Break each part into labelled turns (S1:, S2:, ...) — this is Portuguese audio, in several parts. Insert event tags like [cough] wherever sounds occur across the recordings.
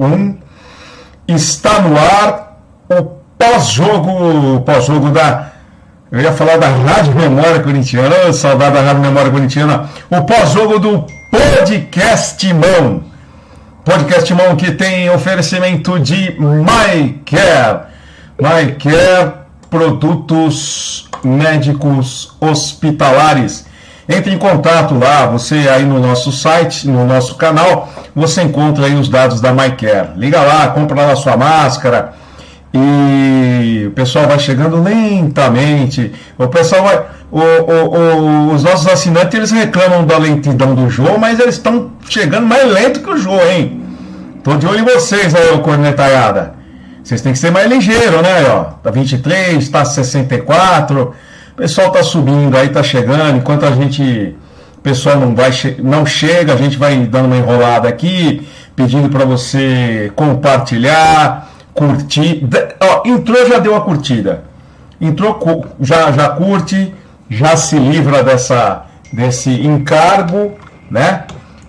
S1: 1. Está no ar o pós-jogo, pós-jogo da eu ia falar da Rádio Memória Corintiana, saudade da Rádio Memória Corintiana, o pós-jogo do Podcast Mão. Podcast Mão que tem oferecimento de MyCare. MyCare, produtos médicos hospitalares. Entre em contato lá, você aí no nosso site, no nosso canal, você encontra aí os dados da MyCare. Liga lá, compra lá a sua máscara e o pessoal vai chegando lentamente. O pessoal vai. O, o, o, os nossos assinantes eles reclamam da lentidão do João, mas eles estão chegando mais lento que o João, hein? Tô de olho em vocês aí, ô cornetaiada. Vocês têm que ser mais ligeiro, né? Ó, tá 23, tá 64 pessoal está subindo aí, está chegando, enquanto a gente, o pessoal não vai não chega, a gente vai dando uma enrolada aqui, pedindo para você compartilhar, curtir. Ó, entrou, já deu a curtida. Entrou, já, já curte, já se livra dessa, desse encargo, né?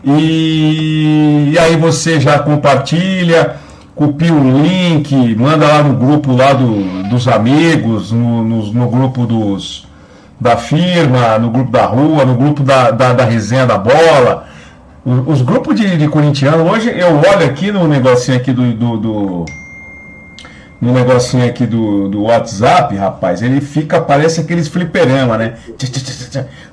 S1: E, e aí você já compartilha, copia o link, manda lá no grupo lá do, dos amigos, no, no, no, grupo dos, da firma, no grupo da rua, no grupo da, da, da resenha da bola. Os, os grupos de, de corintiano, hoje eu olho aqui no negocinho aqui do, do, do no negocinho aqui do, do WhatsApp, rapaz, ele fica, parece aqueles fliperama, né?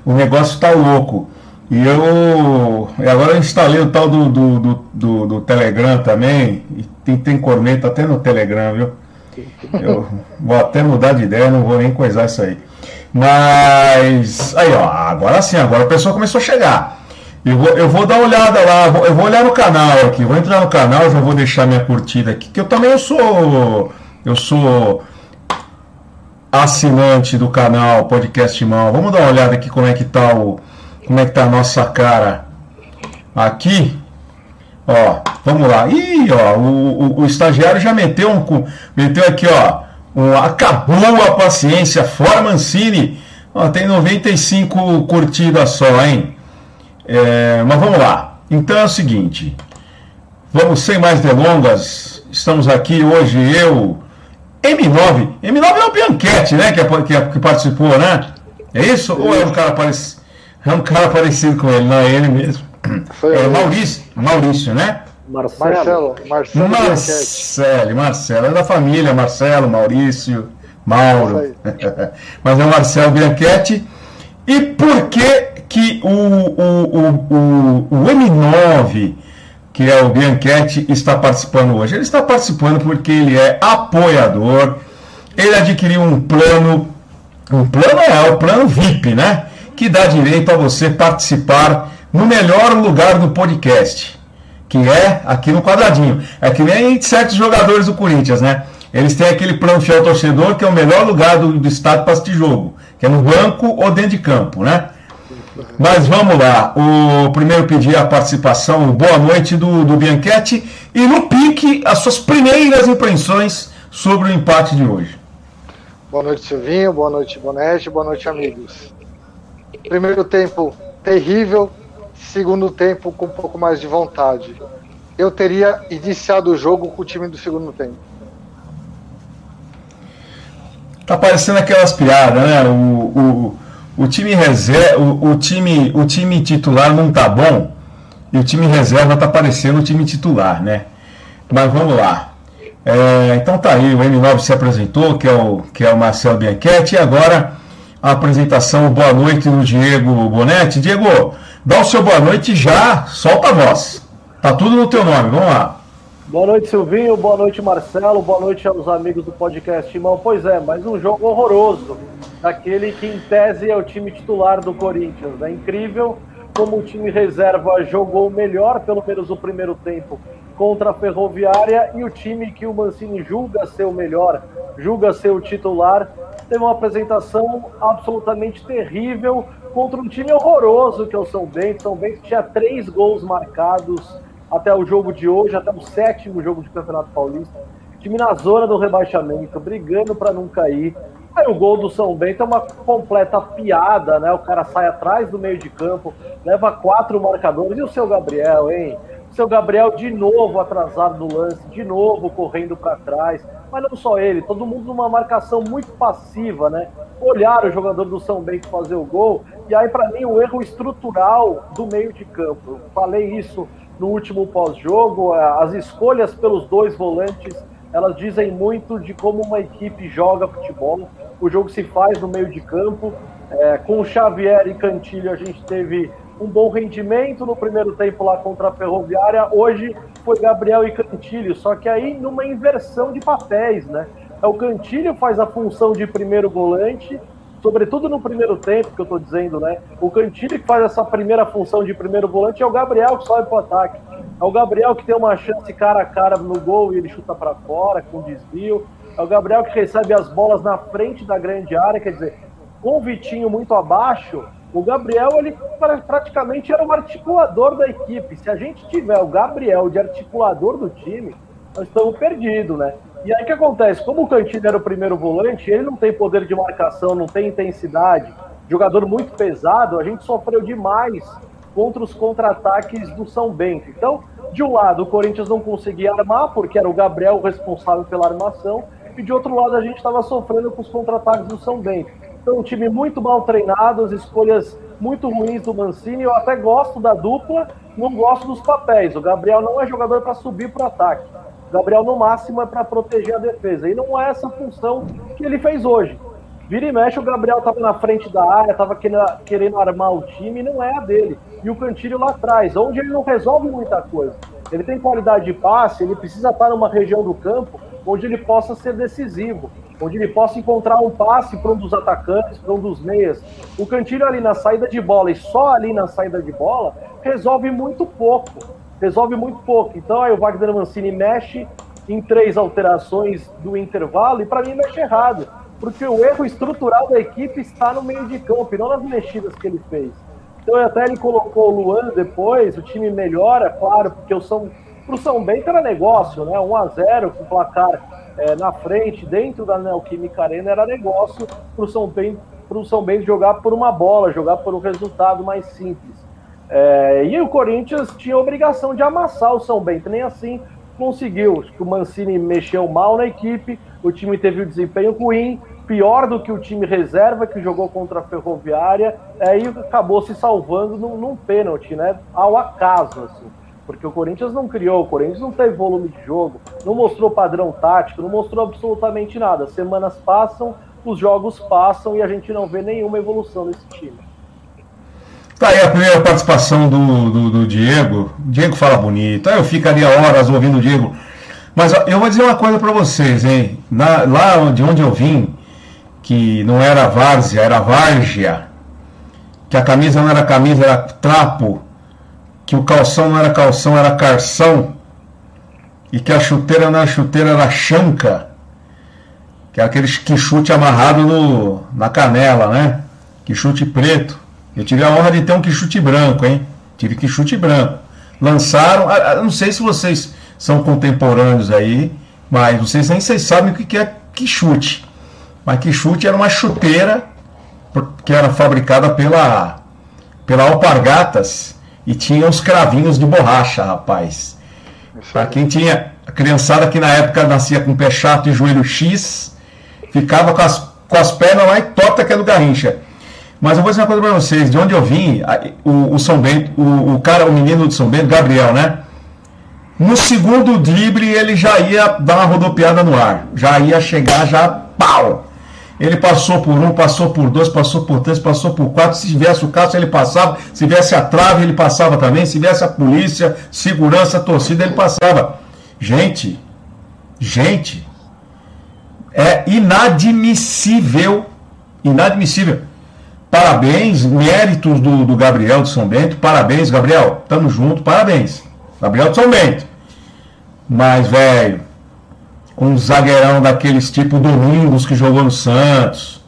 S1: O negócio tá louco. E eu agora eu instalei o tal do, do, do, do, do Telegram também. E tem, tem corneta até no Telegram, viu? Eu vou até mudar de ideia, não vou nem coisar isso aí. Mas aí, ó, agora sim, agora a pessoa começou a chegar. Eu vou, eu vou dar uma olhada lá, eu vou olhar no canal aqui, vou entrar no canal, já vou deixar minha curtida aqui, que eu também eu sou eu sou assinante do canal Podcast Mão. Vamos dar uma olhada aqui como é que tá o como é que tá a nossa cara aqui. Ó, vamos lá. Ih, ó, o, o, o estagiário já meteu um meteu aqui, ó, um, acabou a paciência, fora Mancini. Ó, tem 95 curtidas só, hein? É, mas vamos lá. Então é o seguinte. Vamos sem mais delongas. Estamos aqui hoje eu, M9. M9 é o Bianchetti, né? Que, que, que participou, né? É isso? Ou é um cara parecido? É um cara parecido com ele, não é ele mesmo. Foi é Maurício, Maurício, né?
S2: Marcelo. Marcelo.
S1: Marcelo, Marcelo. É da família, Marcelo, Maurício, Mauro. [laughs] Mas é o Marcelo Bianchetti. E por que, que o, o, o, o, o M9, que é o Bianchetti, está participando hoje? Ele está participando porque ele é apoiador, ele adquiriu um plano, um plano é o plano VIP, né? Que dá direito a você participar no melhor lugar do podcast, que é aqui no quadradinho. É que nem certos jogadores do Corinthians, né? Eles têm aquele plano fiel torcedor, que é o melhor lugar do, do estado para assistir jogo, que é no banco ou dentro de campo, né? Mas vamos lá. O primeiro pedir a participação, boa noite do, do Bianchetti. E no pique, as suas primeiras impressões sobre o empate de hoje.
S2: Boa noite, Silvinho. Boa noite, Bonete. Boa noite, amigos. Primeiro tempo terrível. Segundo tempo com um pouco mais de vontade. Eu teria iniciado o jogo com o time do segundo tempo.
S1: Tá parecendo aquelas piadas, né? O, o, o time reserva, o, o, time, o time titular não tá bom e o time reserva tá parecendo o time titular, né? Mas vamos lá. É, então tá aí, o M9 se apresentou, que é o, que é o Marcelo Bianchetti, e agora a apresentação, boa noite do Diego Bonetti. Diego, dá o seu boa noite já, solta a voz. Tá tudo no teu nome, vamos lá.
S3: Boa noite, Silvinho. Boa noite, Marcelo. Boa noite aos amigos do podcast Irmão. Pois é, mais um jogo horroroso. Daquele que, em tese, é o time titular do Corinthians. É incrível como o time reserva jogou melhor, pelo menos o primeiro tempo, contra a Ferroviária. E o time que o Mancini julga ser o melhor, julga ser o titular, teve uma apresentação absolutamente terrível contra um time horroroso que é o São Bento. São Bento tinha três gols marcados até o jogo de hoje, até o sétimo jogo de Campeonato Paulista. Time na zona do rebaixamento, brigando para não cair. Aí o gol do São Bento é uma completa piada, né? O cara sai atrás do meio de campo, leva quatro marcadores. E o seu Gabriel, hein? Seu Gabriel de novo atrasado no lance, de novo correndo para trás. Mas não só ele, todo mundo numa marcação muito passiva, né? Olhar o jogador do São Bento fazer o gol, e aí para mim o erro estrutural do meio de campo. Eu falei isso no último pós-jogo, as escolhas pelos dois volantes, elas dizem muito de como uma equipe joga futebol. O jogo se faz no meio de campo. É, com o Xavier e Cantilho a gente teve um bom rendimento no primeiro tempo lá contra a Ferroviária. Hoje foi Gabriel e Cantilho, só que aí numa inversão de papéis, né? É o Cantilho faz a função de primeiro volante, sobretudo no primeiro tempo, que eu estou dizendo, né? O Cantilho que faz essa primeira função de primeiro volante é o Gabriel que sobe para o ataque. É o Gabriel que tem uma chance cara a cara no gol e ele chuta para fora com desvio. É o Gabriel que recebe as bolas na frente da grande área, quer dizer, com o Vitinho muito abaixo, o Gabriel, ele praticamente era o articulador da equipe. Se a gente tiver o Gabriel de articulador do time, nós estamos perdidos, né? E aí o que acontece? Como o Cantilho era o primeiro volante, ele não tem poder de marcação, não tem intensidade, jogador muito pesado, a gente sofreu demais contra os contra-ataques do São Bento. Então, de um lado, o Corinthians não conseguia armar, porque era o Gabriel o responsável pela armação, e de outro lado, a gente estava sofrendo com os contra-ataques do São Bento. Então, um time muito mal treinado, as escolhas muito ruins do Mancini. Eu até gosto da dupla, não gosto dos papéis. O Gabriel não é jogador para subir para o ataque. O Gabriel, no máximo, é para proteger a defesa. E não é essa função que ele fez hoje. Vira e mexe, o Gabriel estava na frente da área, estava querendo armar o time, não é a dele. E o Cantilho lá atrás, onde ele não resolve muita coisa. Ele tem qualidade de passe, ele precisa estar numa região do campo onde ele possa ser decisivo onde ele possa encontrar um passe para um dos atacantes, para um dos meias. O Cantilho ali na saída de bola e só ali na saída de bola resolve muito pouco. Resolve muito pouco. Então aí o Wagner Mancini mexe em três alterações do intervalo e para mim mexe errado. Porque o erro estrutural da equipe está no meio de campo e não nas mexidas que ele fez. Então até ele colocou o Luan depois, o time melhora, claro, porque o São, pro São Bento era negócio, né? 1 a 0 com placar é, na frente, dentro da Neoquímica Arena, era negócio para o São Bento, pro São Bento jogar por uma bola, jogar por um resultado mais simples. É, e o Corinthians tinha a obrigação de amassar o São Bento, nem assim conseguiu. O Mancini mexeu mal na equipe, o time teve um desempenho ruim, pior do que o time reserva que jogou contra a Ferroviária, é, acabou se salvando num, num pênalti, né? Ao acaso, assim porque o Corinthians não criou, o Corinthians não teve volume de jogo, não mostrou padrão tático, não mostrou absolutamente nada. Semanas passam, os jogos passam e a gente não vê nenhuma evolução nesse time.
S1: Tá aí a primeira participação do, do, do Diego. O Diego fala bonito. Eu ficaria horas ouvindo o Diego. Mas eu vou dizer uma coisa para vocês, hein? Na, lá de onde eu vim, que não era várzea, era várzea, que a camisa não era camisa, era trapo que o calção não era calção, era carção, e que a chuteira não era chuteira, era chanca, que é aquele que chute amarrado no, na canela, né? Que chute preto. Eu tive a honra de ter um que chute branco, hein? Tive que chute branco. Lançaram, não sei se vocês são contemporâneos aí, mas vocês nem vocês sabem o que é que chute. Mas que chute era uma chuteira que era fabricada pela, pela Alpargatas e tinha os cravinhos de borracha, rapaz. Para quem tinha. A criançada que na época nascia com pé chato e joelho X, ficava com as, com as pernas mais tortas que é do Garrincha. Mas eu vou dizer uma coisa para vocês, de onde eu vim, o, o São Bento, o, o, cara, o menino do São Bento, Gabriel, né? No segundo drible ele já ia dar uma rodopiada no ar, já ia chegar já pau. Ele passou por um, passou por dois, passou por três, passou por quatro. Se tivesse o caso, ele passava. Se viesse a trave, ele passava também. Se viesse a polícia, segurança, torcida, ele passava. Gente, gente, é inadmissível. Inadmissível. Parabéns, méritos do, do Gabriel de São Bento. Parabéns, Gabriel. Tamo junto, parabéns. Gabriel de São Bento. Mas, velho, um zagueirão daqueles tipo Domingos que jogou no Santos,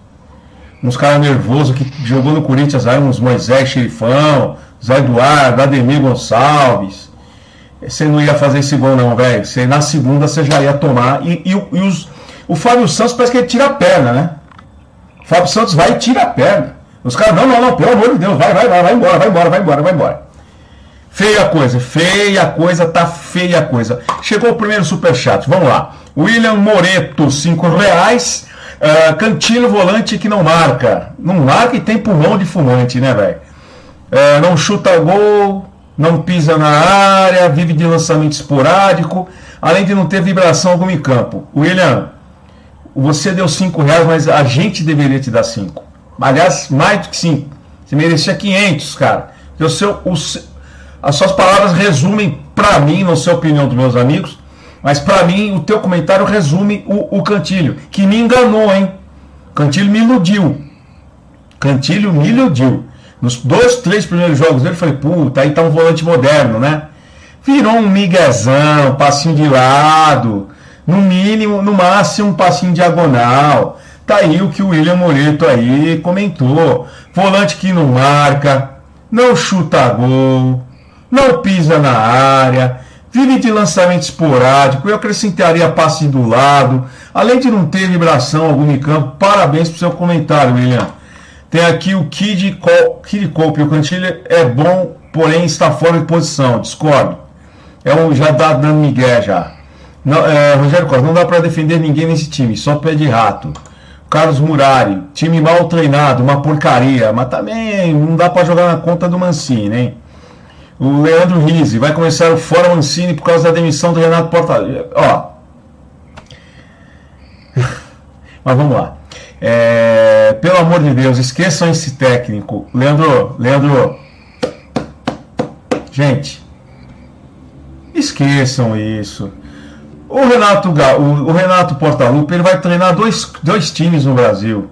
S1: uns caras nervosos que jogou no Corinthians aí, uns Moisés Xerifão, Zé Eduardo, Ademir Gonçalves. Você não ia fazer esse gol, não, velho. Você na segunda você já ia tomar. E, e, e os, o Fábio Santos parece que ele tira a perna, né? O Fábio Santos vai e tira a perna. Os caras, não, não, não, pelo amor de Deus, vai, vai, vai, vai embora, vai embora, vai embora, vai embora. Feia coisa, feia coisa, tá feia coisa. Chegou o primeiro superchat, vamos lá. William Moreto, 5 reais. Uh, Cantilo volante que não marca. Não marca e tem pulmão de fumante, né, velho? Uh, não chuta gol, não pisa na área, vive de lançamento esporádico, além de não ter vibração alguma em campo. William, você deu 5 reais, mas a gente deveria te dar 5. Aliás, mais do que 5. Você merecia 500, cara. O seu, o, as suas palavras resumem, para mim, não sei a opinião dos meus amigos, mas para mim o teu comentário resume o, o Cantilho, que me enganou, hein? Cantilho me iludiu. Cantilho me iludiu. Nos dois, três primeiros jogos dele, eu falei, puta, aí tá um volante moderno, né? Virou um miguezão, passinho de lado, no mínimo, no máximo, um passinho diagonal. Tá aí o que o William Moreto aí comentou. Volante que não marca, não chuta gol, não pisa na área, vive de lançamento esporádico. Eu acrescentaria passe do lado, além de não ter vibração algum em campo. Parabéns pro seu comentário, William. Tem aqui o Kid, Kid Cope. O Cantilha é bom, porém está fora de posição. Discordo. É um, já dá dando migué já. Não, é, Rogério Costa, não dá para defender ninguém nesse time, só pé de rato. Carlos Murari, time mal treinado, uma porcaria, mas também não dá para jogar na conta do Mancini, hein? O Leandro Rizzi, vai começar o Fora Mancini por causa da demissão do Renato Portaluppi. Ó. [laughs] mas vamos lá. É, pelo amor de Deus, esqueçam esse técnico. Leandro, Leandro. Gente, esqueçam isso. O Renato, o, o Renato Portaluppi ele vai treinar dois, dois times no Brasil: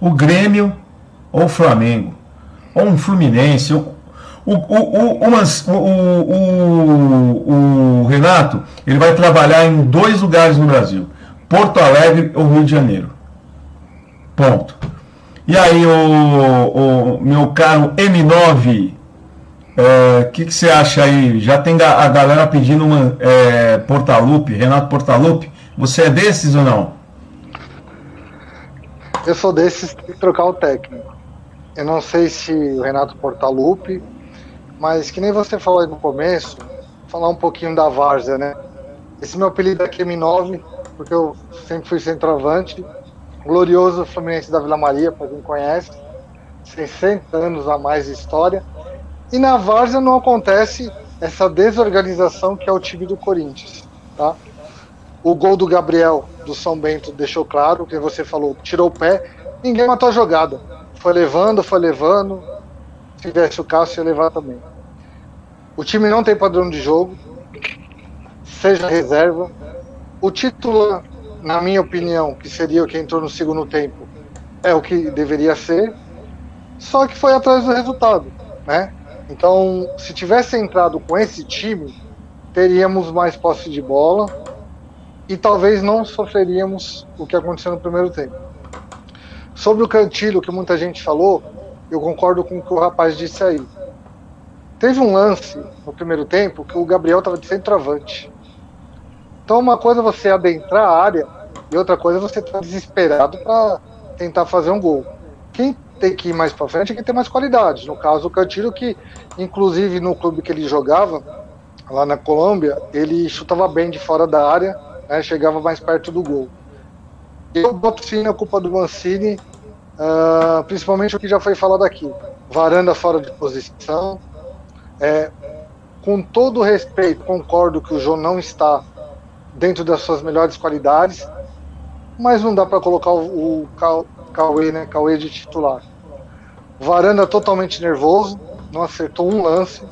S1: o Grêmio ou o Flamengo, ou um Fluminense. O, o, o, o, o, Renato ele vai trabalhar em dois lugares no Brasil: Porto Alegre ou Rio de Janeiro. Ponto. E aí, o, meu caro M9 o é, que, que, você acha aí? Já tem a galera pedindo uma é, Portalupe, Renato Portalupe. Você é desses ou não?
S2: Eu sou desses que trocar o técnico. Eu não sei se o Renato Portalupe, mas que nem você falou aí no começo, falar um pouquinho da Várzea, né? Esse meu apelido é M9, porque eu sempre fui centroavante. Glorioso Fluminense da Vila Maria, para quem conhece. 60 anos a mais de história e na Várzea não acontece essa desorganização que é o time do Corinthians. Tá? O gol do Gabriel do São Bento deixou claro, que você falou, tirou o pé, ninguém matou a jogada. Foi levando, foi levando. Se tivesse o Cássio, ia levar também. O time não tem padrão de jogo, seja reserva. O titular, na minha opinião, que seria o que entrou no segundo tempo, é o que deveria ser, só que foi atrás do resultado, né? Então, se tivesse entrado com esse time, teríamos mais posse de bola e talvez não sofreríamos o que aconteceu no primeiro tempo. Sobre o Cantilho, que muita gente falou, eu concordo com o que o rapaz disse aí. Teve um lance no primeiro tempo que o Gabriel estava de centroavante. Então, uma coisa é você adentrar a área e outra coisa é você estar tá desesperado para tentar fazer um gol. Quem tem que ir mais para frente, tem que ter mais qualidade. No caso, o Cantilho, que inclusive no clube que ele jogava, lá na Colômbia, ele chutava bem de fora da área, né, chegava mais perto do gol. Eu boto sim a culpa do Mancini, uh, principalmente o que já foi falado aqui. Varanda fora de posição. É, com todo respeito, concordo que o João não está dentro das suas melhores qualidades, mas não dá para colocar o, o Cauê, né? Cauê de titular. Varanda totalmente nervoso, não acertou um lance.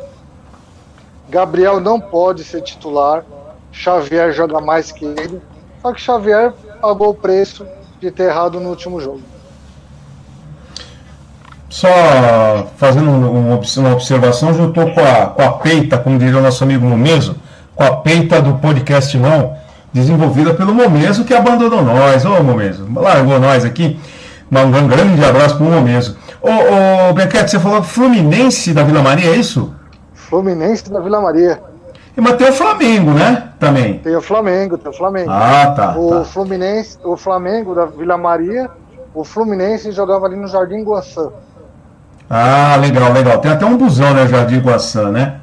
S2: Gabriel não pode ser titular. Xavier joga mais que ele. Só que Xavier pagou o preço de ter errado no último jogo.
S1: Só fazendo uma observação, eu estou com a, com a peita, como diria o nosso amigo Momeso, com a peita do podcast não, desenvolvida pelo Momeso, que abandonou nós. Ô Momeso, largou nós aqui. Um grande abraço para o Momeso. Ô, ô Bequete, você falou Fluminense da Vila Maria, é isso?
S2: Fluminense da Vila Maria.
S1: E, mas tem o Flamengo, né? Também.
S2: Tem o Flamengo, tem o Flamengo.
S1: Ah, tá.
S2: O
S1: tá.
S2: Fluminense, o Flamengo da Vila Maria, o Fluminense jogava ali no Jardim Guaçã.
S1: Ah, legal, legal. Tem até um busão, né, Jardim Guaçã, né?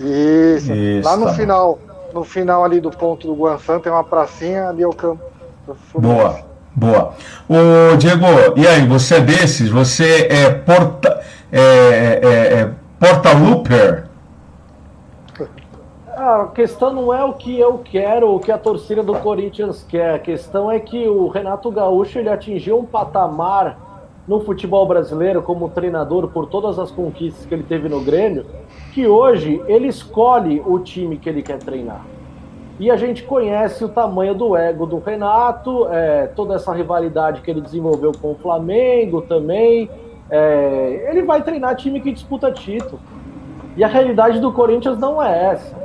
S2: Isso. Isso Lá no tá final, bom. no final ali do ponto do Guaçã tem uma pracinha ali é o campo.
S1: Boa, boa. Ô, Diego, e aí, você é desses? Você é porta, é, é, é, é porta looper? [laughs]
S3: A questão não é o que eu quero, o que a torcida do Corinthians quer. A questão é que o Renato Gaúcho ele atingiu um patamar no futebol brasileiro como treinador por todas as conquistas que ele teve no Grêmio, que hoje ele escolhe o time que ele quer treinar. E a gente conhece o tamanho do ego do Renato, é, toda essa rivalidade que ele desenvolveu com o Flamengo também. É, ele vai treinar time que disputa título. E a realidade do Corinthians não é essa.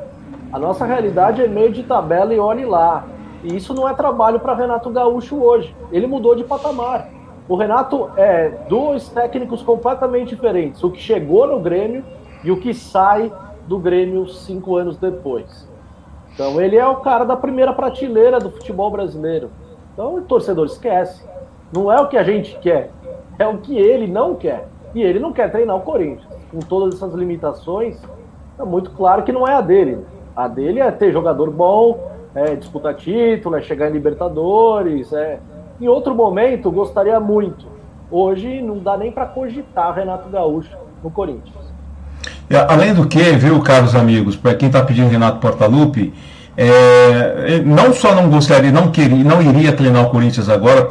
S3: A nossa realidade é meio de tabela e olhe lá. E isso não é trabalho para Renato Gaúcho hoje. Ele mudou de patamar. O Renato é dois técnicos completamente diferentes. O que chegou no Grêmio e o que sai do Grêmio cinco anos depois. Então ele é o cara da primeira prateleira do futebol brasileiro. Então o torcedor esquece. Não é o que a gente quer, é o que ele não quer. E ele não quer treinar o Corinthians. Com todas essas limitações, é muito claro que não é a dele. A dele é ter jogador bom, é disputar título, é chegar em Libertadores. É... Em outro momento, gostaria muito. Hoje não dá nem para cogitar Renato Gaúcho no Corinthians.
S1: É, além do que, viu, caros amigos, para quem está pedindo Renato Portaluppi, é, não só não gostaria, não queria, não iria treinar o Corinthians agora,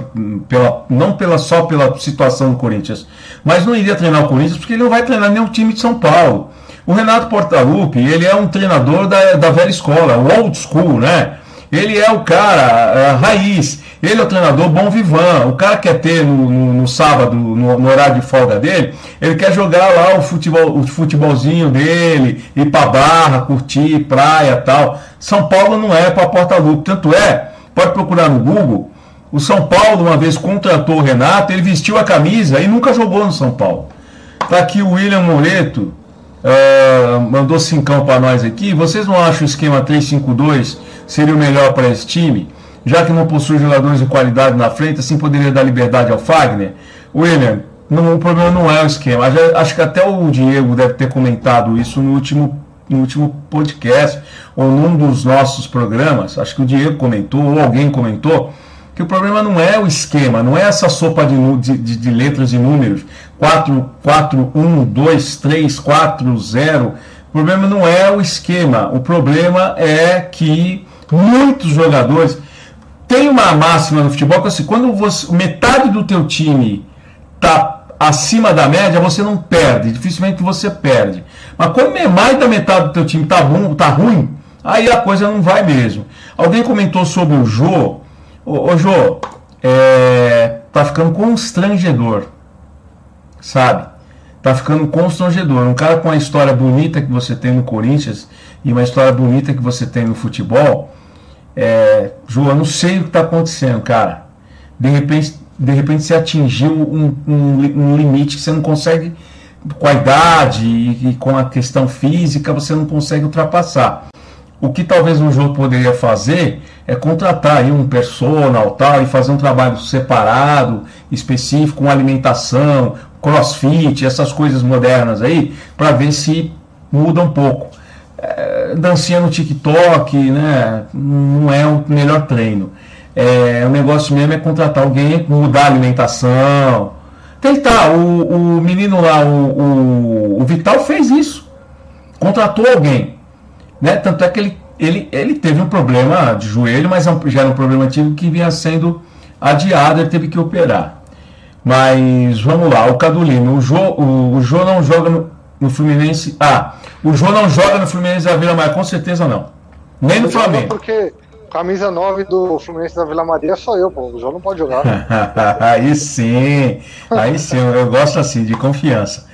S1: pela, não pela, só pela situação do Corinthians, mas não iria treinar o Corinthians porque ele não vai treinar nenhum time de São Paulo. O Renato Portaluppi, ele é um treinador da, da velha escola, o old school, né? Ele é o cara, a raiz. Ele é o treinador bom vivan. O cara quer ter no, no, no sábado, no, no, horário de folga dele, ele quer jogar lá o futebol, o futebolzinho dele, ir pra barra, curtir, praia tal. São Paulo não é para porta-lupe. Tanto é, pode procurar no Google. O São Paulo, uma vez contratou o Renato, ele vestiu a camisa e nunca jogou no São Paulo. Tá aqui o William Moreto, uh, mandou cincão para nós aqui. Vocês não acham o esquema 3-5-2 seria o melhor para esse time? Já que não possui jogadores de qualidade na frente, assim poderia dar liberdade ao Fagner? William, não, o problema não é o esquema. Acho que até o Diego deve ter comentado isso no último, no último podcast, ou num dos nossos programas. Acho que o Diego comentou, ou alguém comentou, que o problema não é o esquema, não é essa sopa de, de, de letras e números. 4, 4, 1, 2, 3, 4, 0. O problema não é o esquema, o problema é que muitos jogadores. Tem uma máxima no futebol que é assim, quando você, metade do teu time está acima da média, você não perde, dificilmente você perde. Mas quando mais da metade do teu time está ruim, tá ruim, aí a coisa não vai mesmo. Alguém comentou sobre o Jô. Ô, ô Jô, é, tá ficando constrangedor sabe? Tá ficando constrangedor. Um cara com a história bonita que você tem no Corinthians e uma história bonita que você tem no futebol, é, João, eu não sei o que está acontecendo, cara. De repente, de repente você atingiu um, um, um limite que você não consegue, com a idade e, e, com a questão física, você não consegue ultrapassar. O que talvez um jogo poderia fazer é contratar aí um personal tal e fazer um trabalho separado, específico, com alimentação, crossfit, essas coisas modernas aí, para ver se muda um pouco. É, dancinha no TikTok, né? Não é o melhor treino. É, o negócio mesmo é contratar alguém, mudar a alimentação. Tentar. O, o menino lá, o, o, o Vital fez isso. Contratou alguém. Né? Tanto é que ele, ele, ele teve um problema de joelho, mas é já era um problema antigo que vinha sendo adiado, ele teve que operar. Mas vamos lá, o Cadulino, o Jô, o, o Jô não joga no, no, Fluminense. Ah, o Jô não joga no Fluminense da Vila Maria, com certeza não. Nem no Flamengo.
S2: Porque camisa 9 do Fluminense da Vila Maria só eu, pô. O Jô não pode jogar. [laughs]
S1: aí sim, aí sim, eu gosto assim, de confiança.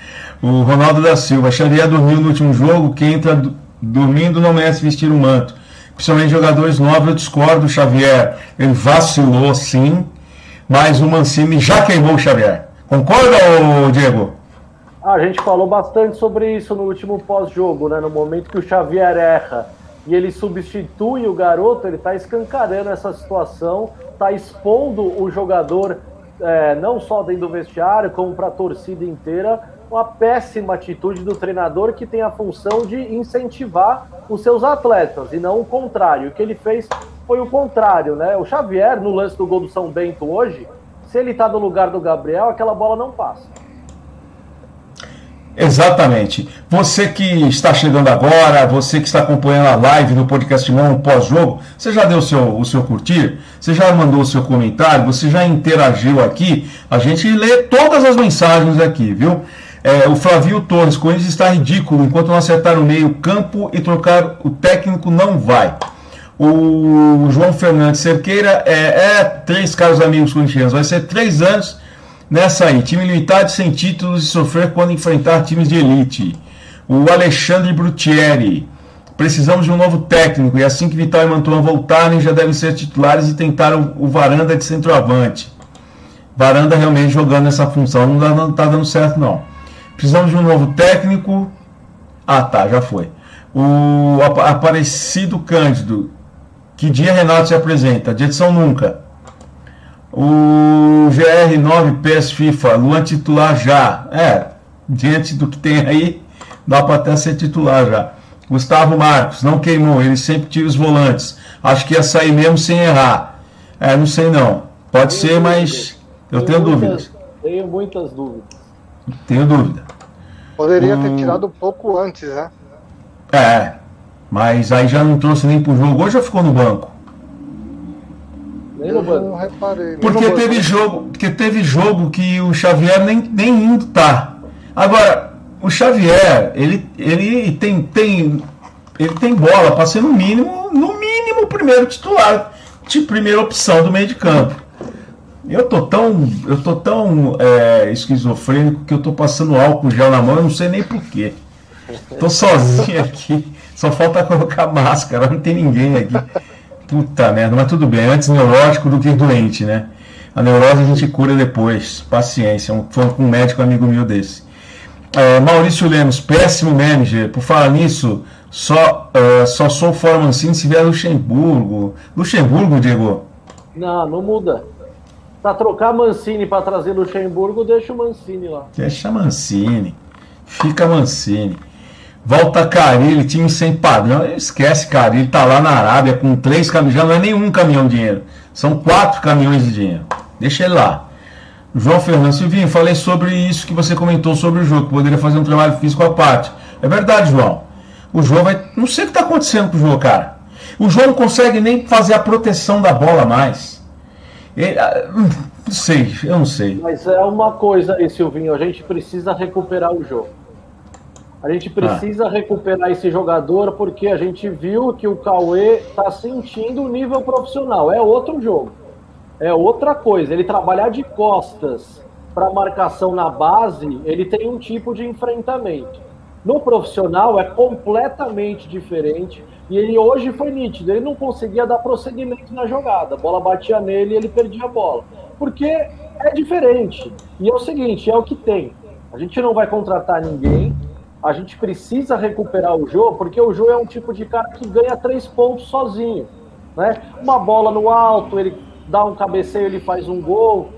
S1: O Ronaldo da Silva, Xavier dormiu no último jogo, quem entra dormindo não merece vestir o um manto. Principalmente jogadores novos, eu discordo, Xavier. Ele vacilou sim, mas o Mancini já queimou o Xavier. Concorda, Diego?
S3: A gente falou bastante sobre isso no último pós-jogo, né? No momento que o Xavier erra e ele substitui o garoto, ele está escancarando essa situação, está expondo o jogador é, não só dentro do vestiário, como para a torcida inteira, uma péssima atitude do treinador que tem a função de incentivar os seus atletas e não o contrário. O que ele fez foi o contrário, né? O Xavier, no lance do gol do São Bento hoje, se ele está no lugar do Gabriel, aquela bola não passa.
S1: Exatamente. Você que está chegando agora, você que está acompanhando a live do podcast Mão pós-jogo, você já deu o seu, o seu curtir? Você já mandou o seu comentário? Você já interagiu aqui? A gente lê todas as mensagens aqui, viu? É, o Flavio Torres, Corinthians está ridículo. Enquanto não acertar o meio campo e trocar o técnico, não vai. O João Fernandes Cerqueira é, é três caros amigos corintianos. Vai ser três anos nessa aí. Time limitado sem títulos e sofrer quando enfrentar times de elite. O Alexandre Brutieri. Precisamos de um novo técnico e assim que Vital e Mantuan voltarem já devem ser titulares e tentar o, o Varanda de centroavante. Varanda realmente jogando essa função não está dando certo não. Precisamos de um novo técnico. Ah, tá, já foi. O Aparecido Cândido. Que dia Renato se apresenta? Dia de São Nunca. O GR9 PS FIFA. Luan titular já. É, diante do que tem aí, dá para até ser titular já. Gustavo Marcos, não queimou, ele sempre tira os volantes. Acho que ia sair mesmo sem errar. É, não sei não. Pode tenho ser, mas eu tenho, tenho muitas, dúvidas.
S3: Tenho muitas dúvidas.
S1: Tenho dúvida.
S2: Poderia ter tirado um pouco antes, né?
S1: É, mas aí já não trouxe nem pro jogo. Hoje já ficou no banco.
S2: Banco. Não reparei.
S1: Porque teve jogo, porque teve jogo que o Xavier nem, nem indo tá. Agora, o Xavier, ele, ele tem, tem, ele tem bola para ser no mínimo, no mínimo o primeiro titular, de primeira opção do meio de campo. Eu tô tão, eu tô tão é, esquizofrênico que eu tô passando álcool gel na mão, eu não sei nem porquê. Tô sozinho [laughs] aqui, só falta colocar máscara, não tem ninguém aqui. Puta merda, mas tudo bem, antes neurótico do que doente, né? A neurose a gente cura depois, paciência. Um, foi um médico amigo meu desse. É, Maurício Lemos, péssimo manager. Por falar nisso, só, uh, só sou fora Mancini se vier Luxemburgo. Luxemburgo, Diego?
S3: Não, não muda. Pra trocar Mancini para trazer Luxemburgo, deixa o Mancini lá.
S1: Deixa Mancini. Fica Mancini. Volta Carilli, time sem padrão. Esquece Carilli, tá lá na Arábia com três caminhões. Já não é nenhum caminhão de dinheiro. São quatro caminhões de dinheiro. Deixa ele lá. João Fernando Silvinho, falei sobre isso que você comentou sobre o jogo, poderia fazer um trabalho físico à parte. É verdade, João. O João vai. Não sei o que está acontecendo com o João, cara. O João não consegue nem fazer a proteção da bola mais. Ah, não sei, eu não sei.
S3: Mas é uma coisa Silvinho, a gente precisa recuperar o jogo. A gente precisa ah. recuperar esse jogador porque a gente viu que o Cauê está sentindo o nível profissional. É outro jogo. É outra coisa. Ele trabalhar de costas para marcação na base, ele tem um tipo de enfrentamento. No profissional é completamente diferente. E ele hoje foi nítido, ele não conseguia dar prosseguimento na jogada. A bola batia nele e ele perdia a bola. Porque é diferente. E é o seguinte, é o que tem. A gente não vai contratar ninguém. A gente precisa recuperar o jogo, porque o jogo é um tipo de cara que ganha três pontos sozinho. Né? Uma bola no alto, ele dá um cabeceio, ele faz um gol.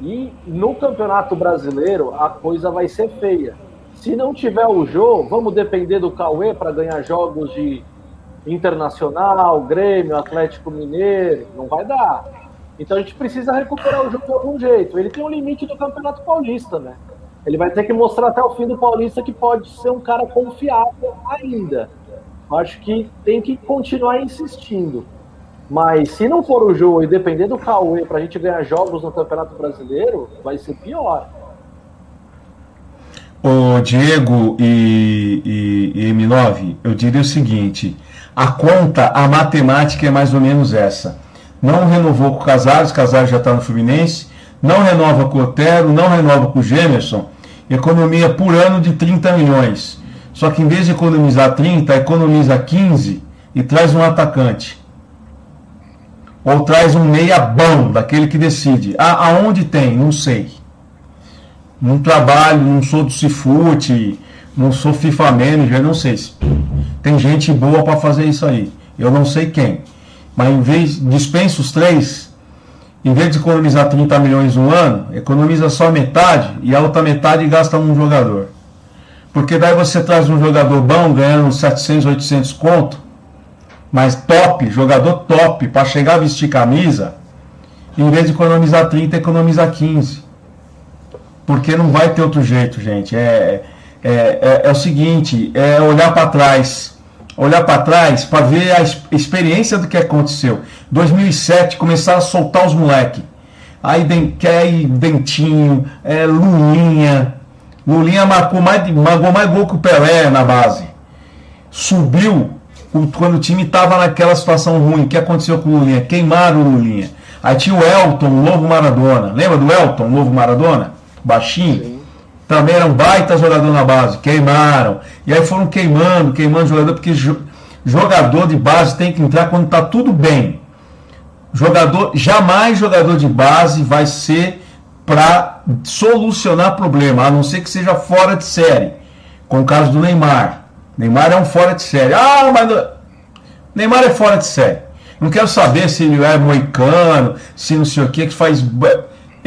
S3: E no Campeonato Brasileiro a coisa vai ser feia. Se não tiver o jogo, vamos depender do Cauê para ganhar jogos de Internacional, Grêmio, Atlético Mineiro, não vai dar. Então a gente precisa recuperar o jogo de algum jeito. Ele tem um limite do Campeonato Paulista, né? Ele vai ter que mostrar até o fim do Paulista que pode ser um cara confiável ainda. Acho que tem que continuar insistindo. Mas se não for o jogo e depender do Cauê para a gente ganhar jogos no Campeonato Brasileiro, vai ser pior.
S1: O Diego e, e, e M9, eu diria o seguinte: a conta, a matemática é mais ou menos essa. Não renovou com o Casares, Casares já está no Fluminense, não renova com o Otero, não renova com o Gemerson, economia por ano de 30 milhões. Só que em vez de economizar 30, economiza 15 e traz um atacante. Ou traz um meia bom, daquele que decide. Ah, aonde tem? Não sei. Não trabalho, não sou do Cifute, não sou FIFA Manager, não sei. Tem gente boa para fazer isso aí. Eu não sei quem. Mas em vez, dispensa os três, em vez de economizar 30 milhões no ano, economiza só metade e a outra metade gasta num jogador. Porque daí você traz um jogador bom, ganhando 700, 800 conto, mas top, jogador top, para chegar a vestir camisa, em vez de economizar 30, economiza 15. Porque não vai ter outro jeito, gente. É, é, é, é o seguinte, é olhar para trás. Olhar para trás para ver a experiência do que aconteceu. 2007 começaram a soltar os moleques Aí Denquei, Dentinho, é, Lulinha. Lulinha marcou mais, marcou mais gol que o Pelé na base. Subiu quando o time estava naquela situação ruim. O que aconteceu com o Lulinha? Queimaram o Lulinha. Aí tinha o Elton, o novo Maradona. Lembra do Elton, o novo Maradona? Baixinho. Sim. Também era um baita jogador na base. Queimaram. E aí foram queimando, queimando jogador, porque jogador de base tem que entrar quando está tudo bem. Jogador, jamais jogador de base vai ser para solucionar problema, a não ser que seja fora de série. Com o caso do Neymar. Neymar é um fora de série. Ah, mas Neymar é fora de série. Não quero saber se ele é moicano, se não sei o que, que faz.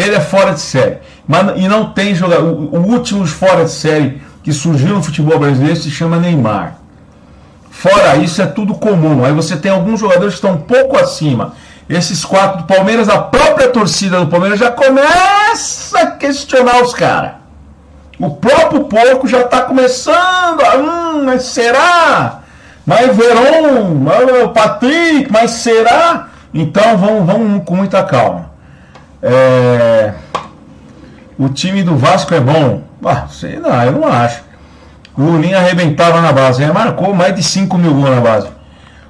S1: Ele é fora de série. Mas, e não tem jogador. O último fora de série que surgiu no futebol brasileiro se chama Neymar. Fora isso, é tudo comum. Aí você tem alguns jogadores que estão um pouco acima esses quatro do Palmeiras, a própria torcida do Palmeiras já começa a questionar os caras. O próprio porco já está começando. A, hum, mas será? Mas Veron, o Patrick, mas será? Então vamos, vamos com muita calma. É... O time do Vasco é bom? Ah, sei não, eu não acho. O Lulinha arrebentava na base. Ele marcou mais de 5 mil gols na base.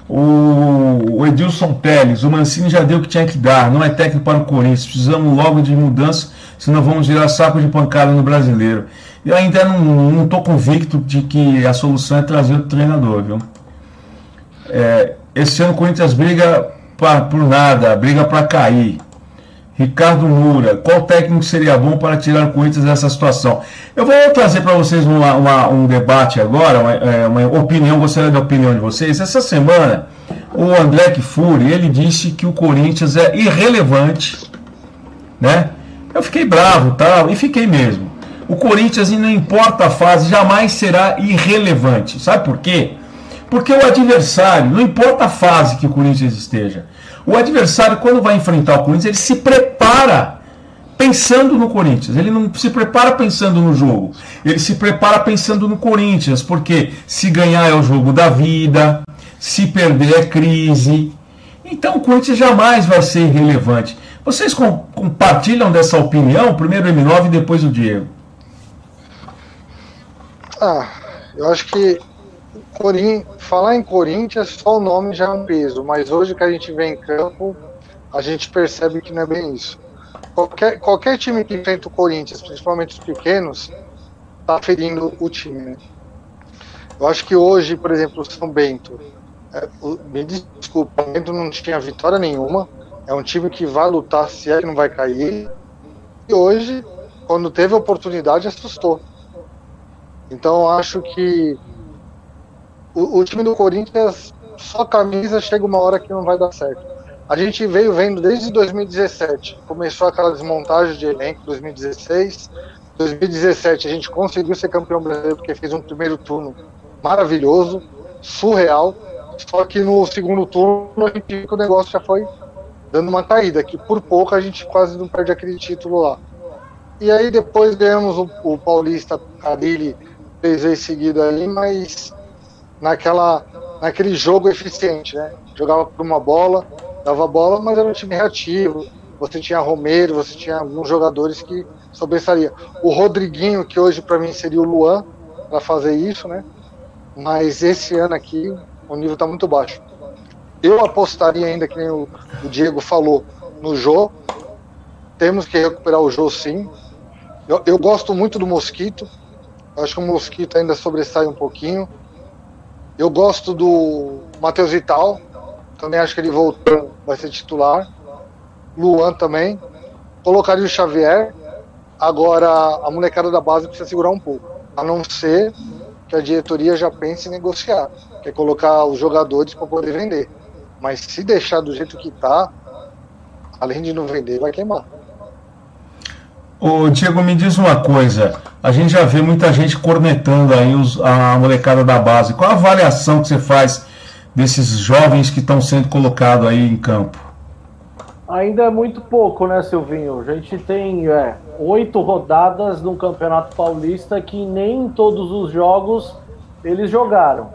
S1: O, Edilson Pérez, o Mancini já deu o que tinha que dar, não é técnico para o Corinthians, precisamos logo de mudança, senão vamos virar saco de pancada no brasileiro. Eu ainda não estou convicto de que a solução é trazer o treinador, viu? É, esse ano o Corinthians briga pra, por nada, briga para cair. Ricardo Mura, qual técnico seria bom para tirar o Corinthians dessa situação? Eu vou trazer para vocês uma, uma, um debate agora, uma, é, uma, opinião, gostaria da opinião de vocês. Essa semana, o André Kfouri, ele disse que o Corinthians é irrelevante, né? Eu fiquei bravo, tal, e fiquei mesmo. O Corinthians, não importa a fase, jamais será irrelevante. Sabe por quê? Porque o adversário, não importa a fase que o Corinthians esteja, o adversário, quando vai enfrentar o Corinthians, ele se prepara pensando no Corinthians. Ele não se prepara pensando no jogo. Ele se prepara pensando no Corinthians, porque se ganhar é o jogo da vida, se perder é crise. Então o Corinthians jamais vai ser irrelevante. Vocês compartilham dessa opinião? Primeiro o M9 e depois o Diego.
S2: Ah, eu acho que Corin... falar em Corinthians, só o nome já é um peso, mas hoje que a gente vê em campo, a gente percebe que não é bem isso. Qualquer, qualquer time que enfrenta o Corinthians, principalmente os pequenos, tá ferindo o time. Né? Eu acho que hoje, por exemplo, o São Bento, é, o, me desculpa, o Bento não tinha vitória nenhuma, é um time que vai lutar se é que não vai cair, e hoje, quando teve oportunidade, assustou. Então acho que o, o, time do Corinthians, só camisa, chega uma hora que não vai dar certo. A gente veio vendo desde 2017, começou aquela desmontagem de elenco 2016. 2017 a gente conseguiu ser campeão brasileiro porque fez um primeiro turno maravilhoso, surreal. Só que no segundo turno a gente que o negócio já foi dando uma caída, que por pouco a gente quase não perde aquele título lá. E aí depois ganhamos o, o Paulista Carilli três vezes seguido ali, mas naquela, naquele jogo eficiente, né? Jogava por uma bola, dava bola, mas era um time reativo. Você tinha Romero, você tinha alguns jogadores que sobressaria. O Rodriguinho, que hoje para mim seria o Luan, para fazer isso, né? Mas esse ano aqui o nível está muito baixo. Eu apostaria ainda, que nem o, o Diego falou, no Jô. Temos que recuperar o Jô sim. Eu, eu gosto muito do Mosquito. acho que o Mosquito ainda sobressai um pouquinho. Eu gosto do Matheus Vital, também acho que ele voltou, vai ser titular. Luan também. Colocaria o Xavier. Agora a molecada da base precisa segurar um pouco. A não ser que a diretoria já pense em negociar, que é colocar os jogadores para poder vender. Mas se deixar do jeito que está, além de não vender, vai queimar.
S1: Ô, Diego, me diz uma coisa. A gente já vê muita gente cornetando aí os, a molecada da base. Qual a avaliação que você faz desses jovens que estão sendo colocados aí em campo?
S3: Ainda é muito pouco, né, Silvinho? A gente tem é, oito rodadas no Campeonato Paulista que nem todos os jogos eles jogaram.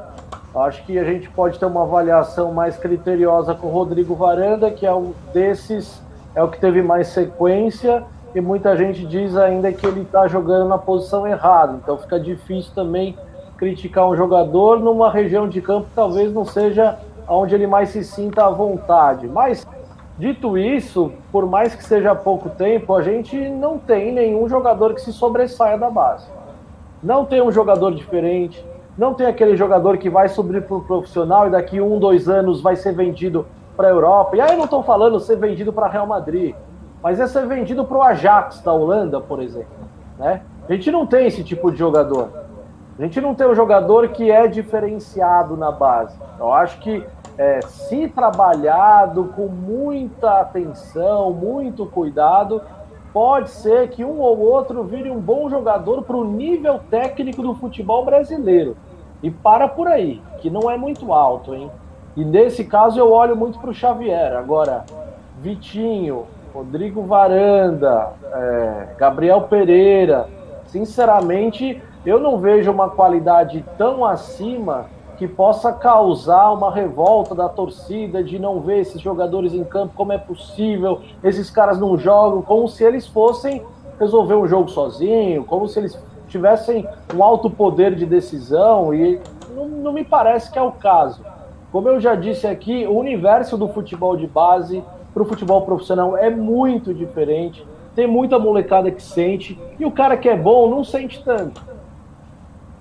S3: Acho que a gente pode ter uma avaliação mais criteriosa com o Rodrigo Varanda, que é um desses, é o que teve mais sequência, e muita gente diz ainda que ele está jogando na posição errada. Então fica difícil também criticar um jogador numa região de campo que talvez não seja onde ele mais se sinta à vontade. Mas Dito isso, por mais que seja pouco tempo, a gente não tem nenhum jogador que se sobressaia da base. Não tem um jogador diferente, não tem aquele jogador que vai subir para o profissional e daqui um, dois anos vai ser vendido para a Europa. E aí não estou falando ser vendido para Real Madrid, mas é ser vendido para o Ajax da Holanda, por exemplo. Né? A gente não tem esse tipo de jogador. A gente não tem um jogador que é diferenciado na base. Eu acho que é, se trabalhado com muita atenção, muito cuidado, pode ser que um ou outro vire um bom jogador para o nível técnico do futebol brasileiro. E para por aí, que não é muito alto, hein? E nesse caso eu olho muito para o Xavier. Agora, Vitinho, Rodrigo Varanda, é, Gabriel Pereira, sinceramente, eu não vejo uma qualidade tão acima que possa causar uma revolta da torcida de não ver esses jogadores em campo, como é possível, esses caras não jogam, como se eles fossem resolver um jogo sozinho, como se eles tivessem um alto poder de decisão, e não, não me parece que é o caso. Como eu já disse aqui, o universo do futebol de base para o futebol profissional é muito diferente, tem muita molecada que sente, e o cara que é bom não sente tanto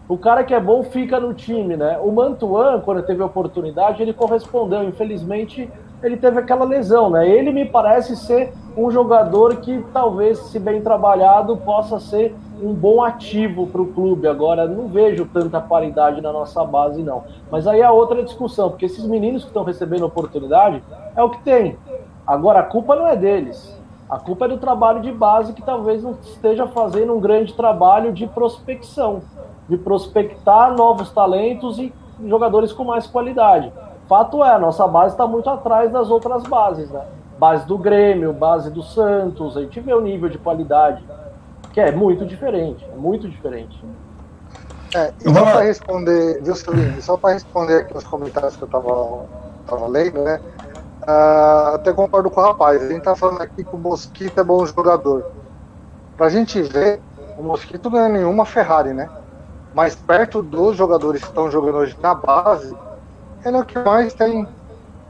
S3: o cara que é bom fica no time, né? O Mantuan, quando teve a oportunidade, ele correspondeu. Infelizmente, ele teve aquela lesão, né? Ele me parece ser um jogador que talvez, se bem trabalhado, possa ser um bom ativo para o clube. Agora, não vejo tanta paridade na nossa base, não. Mas aí é outra discussão, porque esses meninos que estão recebendo oportunidade é o que tem. Agora, a culpa não é deles. A culpa é do trabalho de base que talvez não esteja fazendo um grande trabalho de prospecção de prospectar novos talentos e jogadores com mais qualidade. Fato é, a nossa base está muito atrás das outras bases, né? Base do Grêmio, base do Santos, a gente vê o nível de qualidade, que é muito diferente, é muito diferente.
S2: É, e só para responder, viu, Celinho? Só para responder aqui os comentários que eu estava tava lendo, né? Uh, até concordo com o rapaz. A gente está falando aqui que o Mosquito é bom jogador. Para a gente ver, o Mosquito não é nenhuma Ferrari, né? mas perto dos jogadores que estão jogando hoje na base, ele é o que mais tem,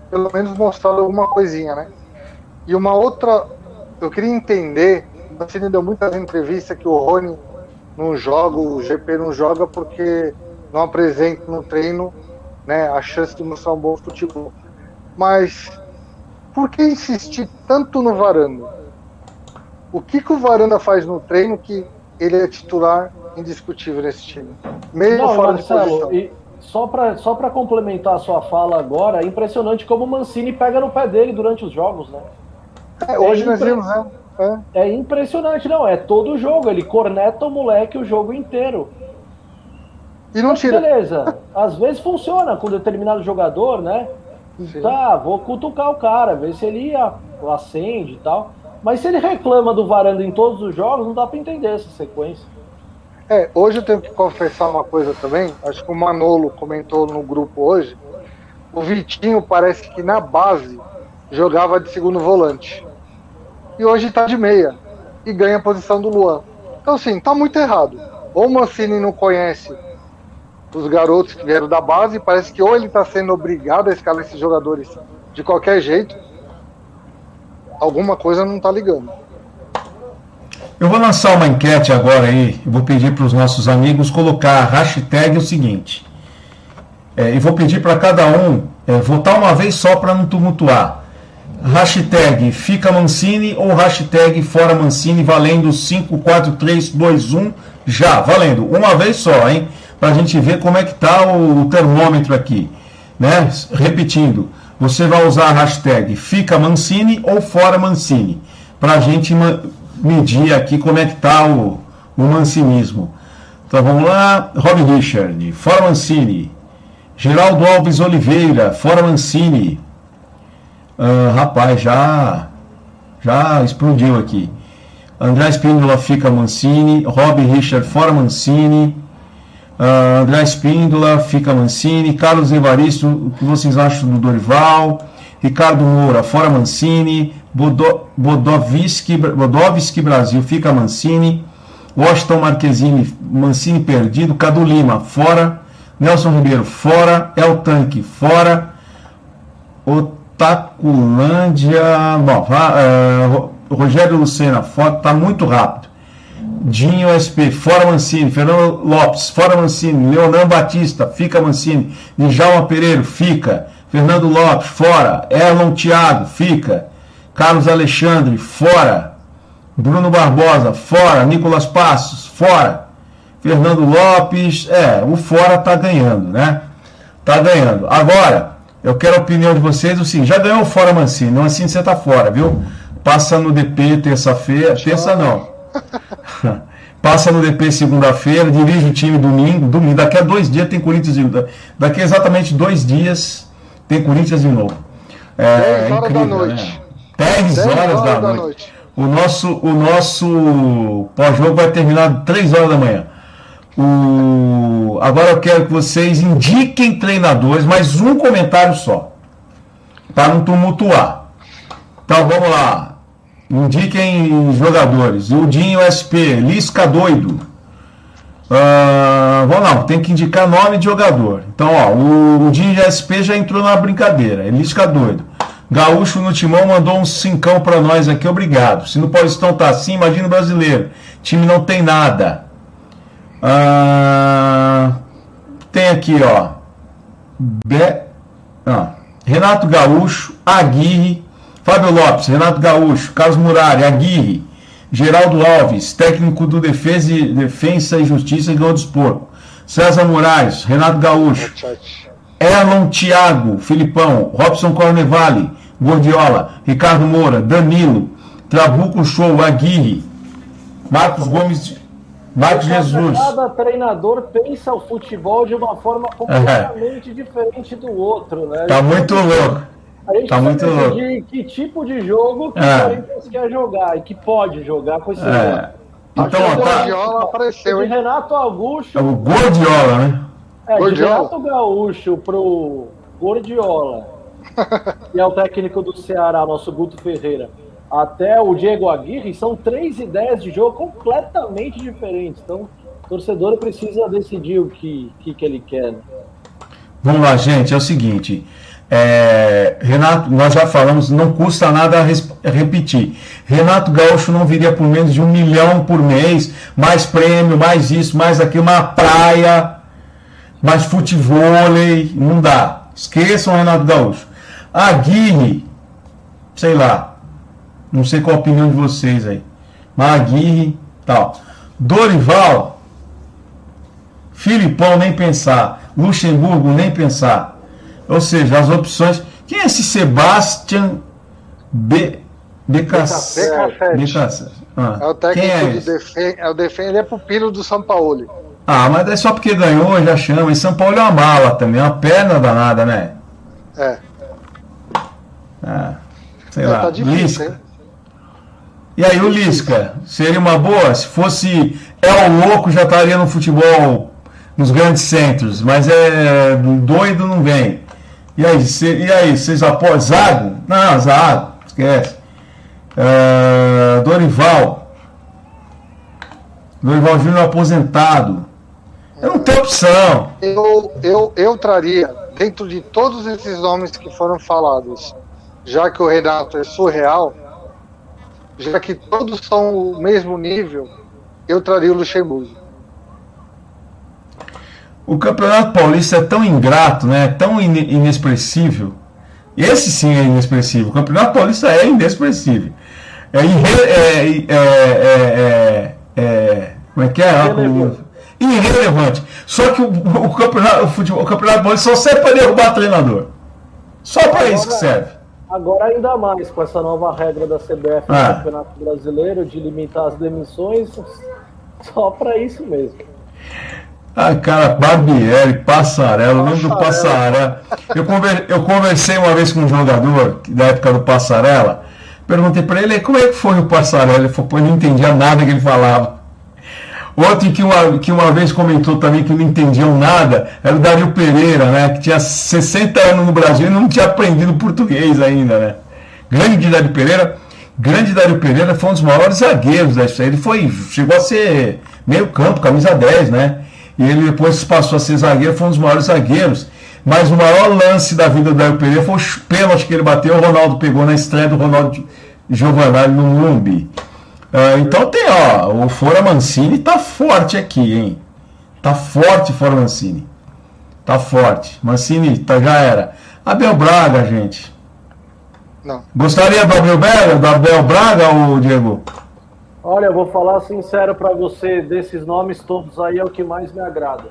S2: pelo menos, mostrado alguma coisinha, né? E uma outra, eu queria entender, você deu muitas entrevistas que o Rony não joga, o GP não joga porque não apresenta no treino né, a chance de mostrar um bom futebol. Mas por que insistir tanto no Varanda? O que, que o Varanda faz no treino que ele é titular indiscutível nesse time. Mesmo Não, fora Marcelo, de
S3: e só para só complementar a sua fala agora, é impressionante como o Mancini pega no pé dele durante os jogos, né?
S2: É, hoje é nós vimos, né?
S3: É. é impressionante, não. É todo o jogo. Ele corneta o moleque o jogo inteiro.
S2: E não Mas tira.
S3: Beleza. Às vezes funciona com determinado jogador, né? Sim. Tá, vou cutucar o cara, ver se ele acende e tal. Mas se ele reclama do Varanda em todos os jogos, não dá para entender essa sequência.
S2: É, hoje eu tenho que confessar uma coisa também. Acho que o Manolo comentou no grupo hoje. O Vitinho parece que na base jogava de segundo volante. E hoje está de meia. E ganha a posição do Luan. Então, assim, tá muito errado. Ou o Mancini não conhece os garotos que vieram da base, parece que ou ele está sendo obrigado a escalar esses jogadores de qualquer jeito, alguma coisa não está ligando.
S1: Eu vou lançar uma enquete agora aí, vou pedir para os nossos amigos colocar a hashtag o seguinte. É, e vou pedir para cada um é, votar uma vez só para não tumultuar. Hashtag fica Mancini ou hashtag fora Mancini, valendo 5, 4, 3, 2, 1, já, valendo. Uma vez só, hein? Para a gente ver como é que está o, termômetro aqui. Né? Repetindo, você vai usar a hashtag fica Mancini ou fora Mancini. Para a gente medir aqui como é que está o, o mancinismo. Então vamos lá, Rob Richard, fora Mancini. Geraldo Alves Oliveira, fora Mancini. Ah, rapaz, já, já explodiu aqui. André Espíndola fica Mancini. Rob Richard fora Mancini. Uh, André Espíndola fica Mancini. Carlos Evaristo, o que vocês acham do Dorival? Ricardo Moura fora Mancini. Bodo, Bodovski, Brasil fica Mancini. Washington Marquezine, Mancini perdido. Cadu Lima fora. Nelson Ribeiro fora. El Tanque fora. Otaculândia. Bom, uh, Rogério Lucena fora. Tá muito rápido. Dinho SP, fora Mancini. Fernando Lopes, fora Mancini. Leonan Batista, fica Mancini. Djalma Pereira, fica. Fernando Lopes, fora. Erlon Thiago, fica. Carlos Alexandre, fora. Bruno Barbosa, fora. Nicolas Passos, fora. Fernando Lopes, é, o fora tá ganhando, né? Tá ganhando. Agora, eu quero a opinião de vocês, assim, já ganhou o fora Mancini, não assim você tá fora, viu? Passa no DP terça-feira, terça não. [laughs] Passa no DP segunda-feira, dirige o time domingo, domingo, daqui a dois dias tem Corinthians de Daqui a exatamente dois dias tem Corinthians de novo.
S2: É, 10 horas incrível, da noite. Né?
S1: 10, 10 horas, horas da, da noite. noite. O nosso, o nosso pós-jogo vai terminar 3 horas da manhã. O... Agora eu quero que vocês indiquem treinadores, mais um comentário só, para não tumultuar. Então vamos lá. Indiquem jogadores. O Dinho SP, Lisca doido. Uh, vamos lá, tem que indicar nome de jogador. Então, ó, o, o Dinho SP já entrou na brincadeira. É Lisca doido. Gaúcho no Timão mandou um cincão para nós aqui, obrigado. Se no Paulistão tá assim, imagina o brasileiro. time não tem nada. Ah, tem aqui, ó. Be... Ah, Renato Gaúcho, Aguirre, Fábio Lopes, Renato Gaúcho, Carlos Murari, Aguirre, Geraldo Alves, técnico do Defesa e, Defensa e Justiça e dos Porco. César Moraes, Renato Gaúcho, Erlon Thiago, Filipão, Robson Cornevale, Gordiola, Ricardo Moura, Danilo, Trabuco Show, Aguirre, Marcos Gomes Marcos Jesus.
S3: Cada treinador pensa o futebol de uma forma completamente é. diferente do outro, né?
S1: Tá muito louco.
S3: A gente tá muito louco. De que tipo de jogo que é. o Corinthians quer jogar e que pode jogar com esse é.
S1: Então,
S2: o tá... Gordiola apareceu,
S3: hein? Renato Augusto.
S1: É o Gordiola, né?
S3: É, Gordiola. de Renato Gaúcho pro Gordiola, que [laughs] é o técnico do Ceará, nosso Guto Ferreira até o Diego Aguirre, são três ideias de jogo completamente diferentes. Então, o torcedor precisa decidir o que, que, que ele quer. Né?
S1: Vamos lá, gente, é o seguinte. É, Renato, nós já falamos, não custa nada repetir. Renato Gaúcho não viria por menos de um milhão por mês, mais prêmio, mais isso, mais aquilo, uma praia, mais futebol, não dá. Esqueçam Renato Gaúcho. Aguirre, sei lá, não sei qual a opinião de vocês aí. Maguire, tal. Dorival, Filipão, nem pensar. Luxemburgo, nem pensar. Ou seja, as opções. Quem é esse Sebastian B.
S2: Becassete. Ah, é o técnico é do Defen, é o Defen, ele é pupilo do São Paulo.
S1: Ah, mas é só porque ganhou, já chama. E São Paulo é uma mala também, é uma perna danada, né?
S2: É.
S1: Ah, sei é, lá. Tá difícil, hein? E aí o Lisca, seria uma boa? Se fosse é o louco, já estaria no futebol nos grandes centros, mas é doido não vem. E aí, cê, e aí vocês apoiam? Zago? Não, Zago, esquece. Uh, Dorival. Dorival Júnior aposentado. Eu não tenho opção.
S2: Eu, eu, eu traria, dentro de todos esses nomes que foram falados, já que o Renato é surreal, já que todos são o mesmo nível, eu traria o Luxemburgo.
S1: O Campeonato Paulista é tão ingrato, né? tão in inexpressível. Esse sim é inexpressivo. O Campeonato Paulista é inexpressivo. É, é, é, é, como é que é? Irrelevante. Irrelevante. Só que o, o, campeonato, o, futebol, o Campeonato Paulista só serve para derrubar treinador. Só para isso que serve.
S3: Agora ainda mais com essa nova regra da CBF no ah. Campeonato Brasileiro de limitar as demissões, só para isso mesmo.
S1: Ah, cara, Barbieri, Passarela, lembro do Passarela. Eu, conver, eu conversei uma vez com um jogador da época do Passarela, perguntei para ele como é que foi o Passarela. Ele falou, pô, eu não entendia nada que ele falava. Outro que uma, que uma vez comentou também que não entendiam nada era o Dario Pereira, né? Que tinha 60 anos no Brasil e não tinha aprendido português ainda, né? Grande Dario Pereira. Grande Dario Pereira foi um dos maiores zagueiros da história. Ele foi, chegou a ser meio campo, camisa 10, né? E ele depois passou a ser zagueiro, foi um dos maiores zagueiros. Mas o maior lance da vida do Dario Pereira foi o pênalti que ele bateu, o Ronaldo pegou na estreia do Ronaldo Giovanni no Lumbi. Uh, então tem, ó, o Fora Mancini tá forte aqui, hein? Tá forte Fora Mancini. Tá forte. Mancini tá, já era. Abel Braga, gente. Não. Gostaria do Abel Braga, do Abel Braga ou Diego?
S3: Olha, eu vou falar sincero para você, desses nomes todos aí é o que mais me agrada.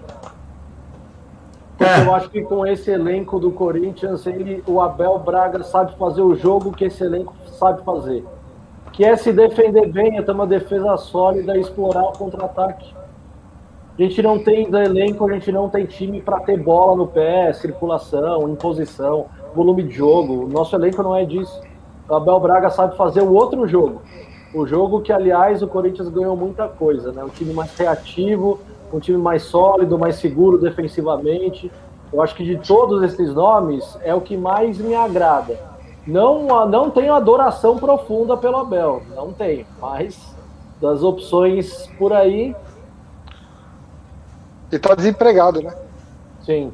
S3: É. eu acho que com esse elenco do Corinthians, ele, o Abel Braga sabe fazer o jogo que esse elenco sabe fazer que é se defender bem, é ter uma defesa sólida e explorar o contra-ataque. A gente não tem elenco, a gente não tem time para ter bola no pé, circulação, imposição, volume de jogo. O nosso elenco não é disso. O Abel Braga sabe fazer o outro jogo. O jogo que, aliás, o Corinthians ganhou muita coisa, né? Um time mais reativo, um time mais sólido, mais seguro defensivamente. Eu acho que de todos esses nomes é o que mais me agrada não, não tenho adoração profunda pelo Abel, não tenho, mas das opções por aí.
S2: E tá desempregado, né?
S3: Sim.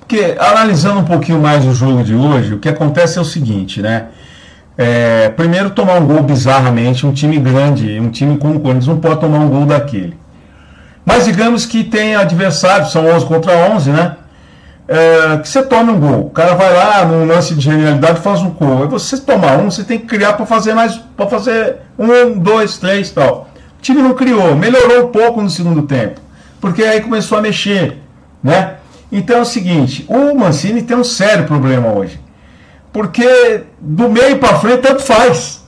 S1: Porque, analisando um pouquinho mais o jogo de hoje, o que acontece é o seguinte, né? É, primeiro, tomar um gol bizarramente, um time grande, um time como o Corinthians não pode tomar um gol daquele. Mas digamos que tem adversários, são 11 contra 11, né? é, que você tome um gol. O cara vai lá num lance de genialidade faz um gol. Aí você tomar um, você tem que criar para fazer mais, para fazer um, dois, três, tal. O time não criou, melhorou um pouco no segundo tempo, porque aí começou a mexer, né? Então é o seguinte, o Mancini tem um sério problema hoje, porque do meio para frente tanto faz.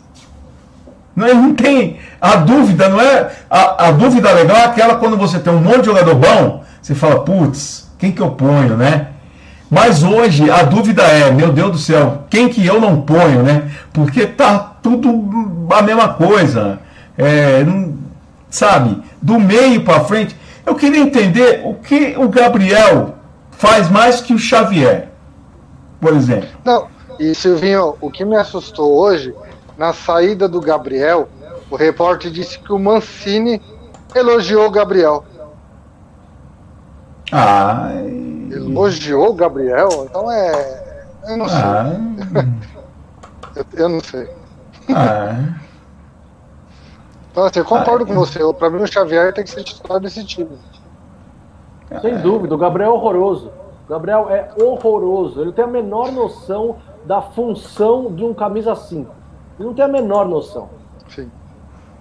S1: Não, é, não tem a dúvida, não é a, a dúvida legal é aquela quando você tem um monte de jogador bom, você fala, putz, quem que eu ponho, né? Mas hoje a dúvida é, meu Deus do céu, quem que eu não ponho, né? Porque tá tudo a mesma coisa. É, não, sabe, do meio para frente. Eu queria entender o que o Gabriel faz mais que o Xavier, por exemplo.
S2: Não, e Silvinho, o que me assustou hoje, na saída do Gabriel, o repórter disse que o Mancini elogiou o Gabriel.
S1: Ah.
S2: Elogiou o Gabriel? Então é. Eu não sei. [laughs] Eu, eu, não sei. Ah. Então, assim, eu concordo ah, com você. Pra mim, o Xavier tem que ser titular desse time.
S3: Sem dúvida, o Gabriel é horroroso. O Gabriel é horroroso. Ele tem a menor noção da função de um camisa 5. Ele não tem a menor noção.
S2: Sim.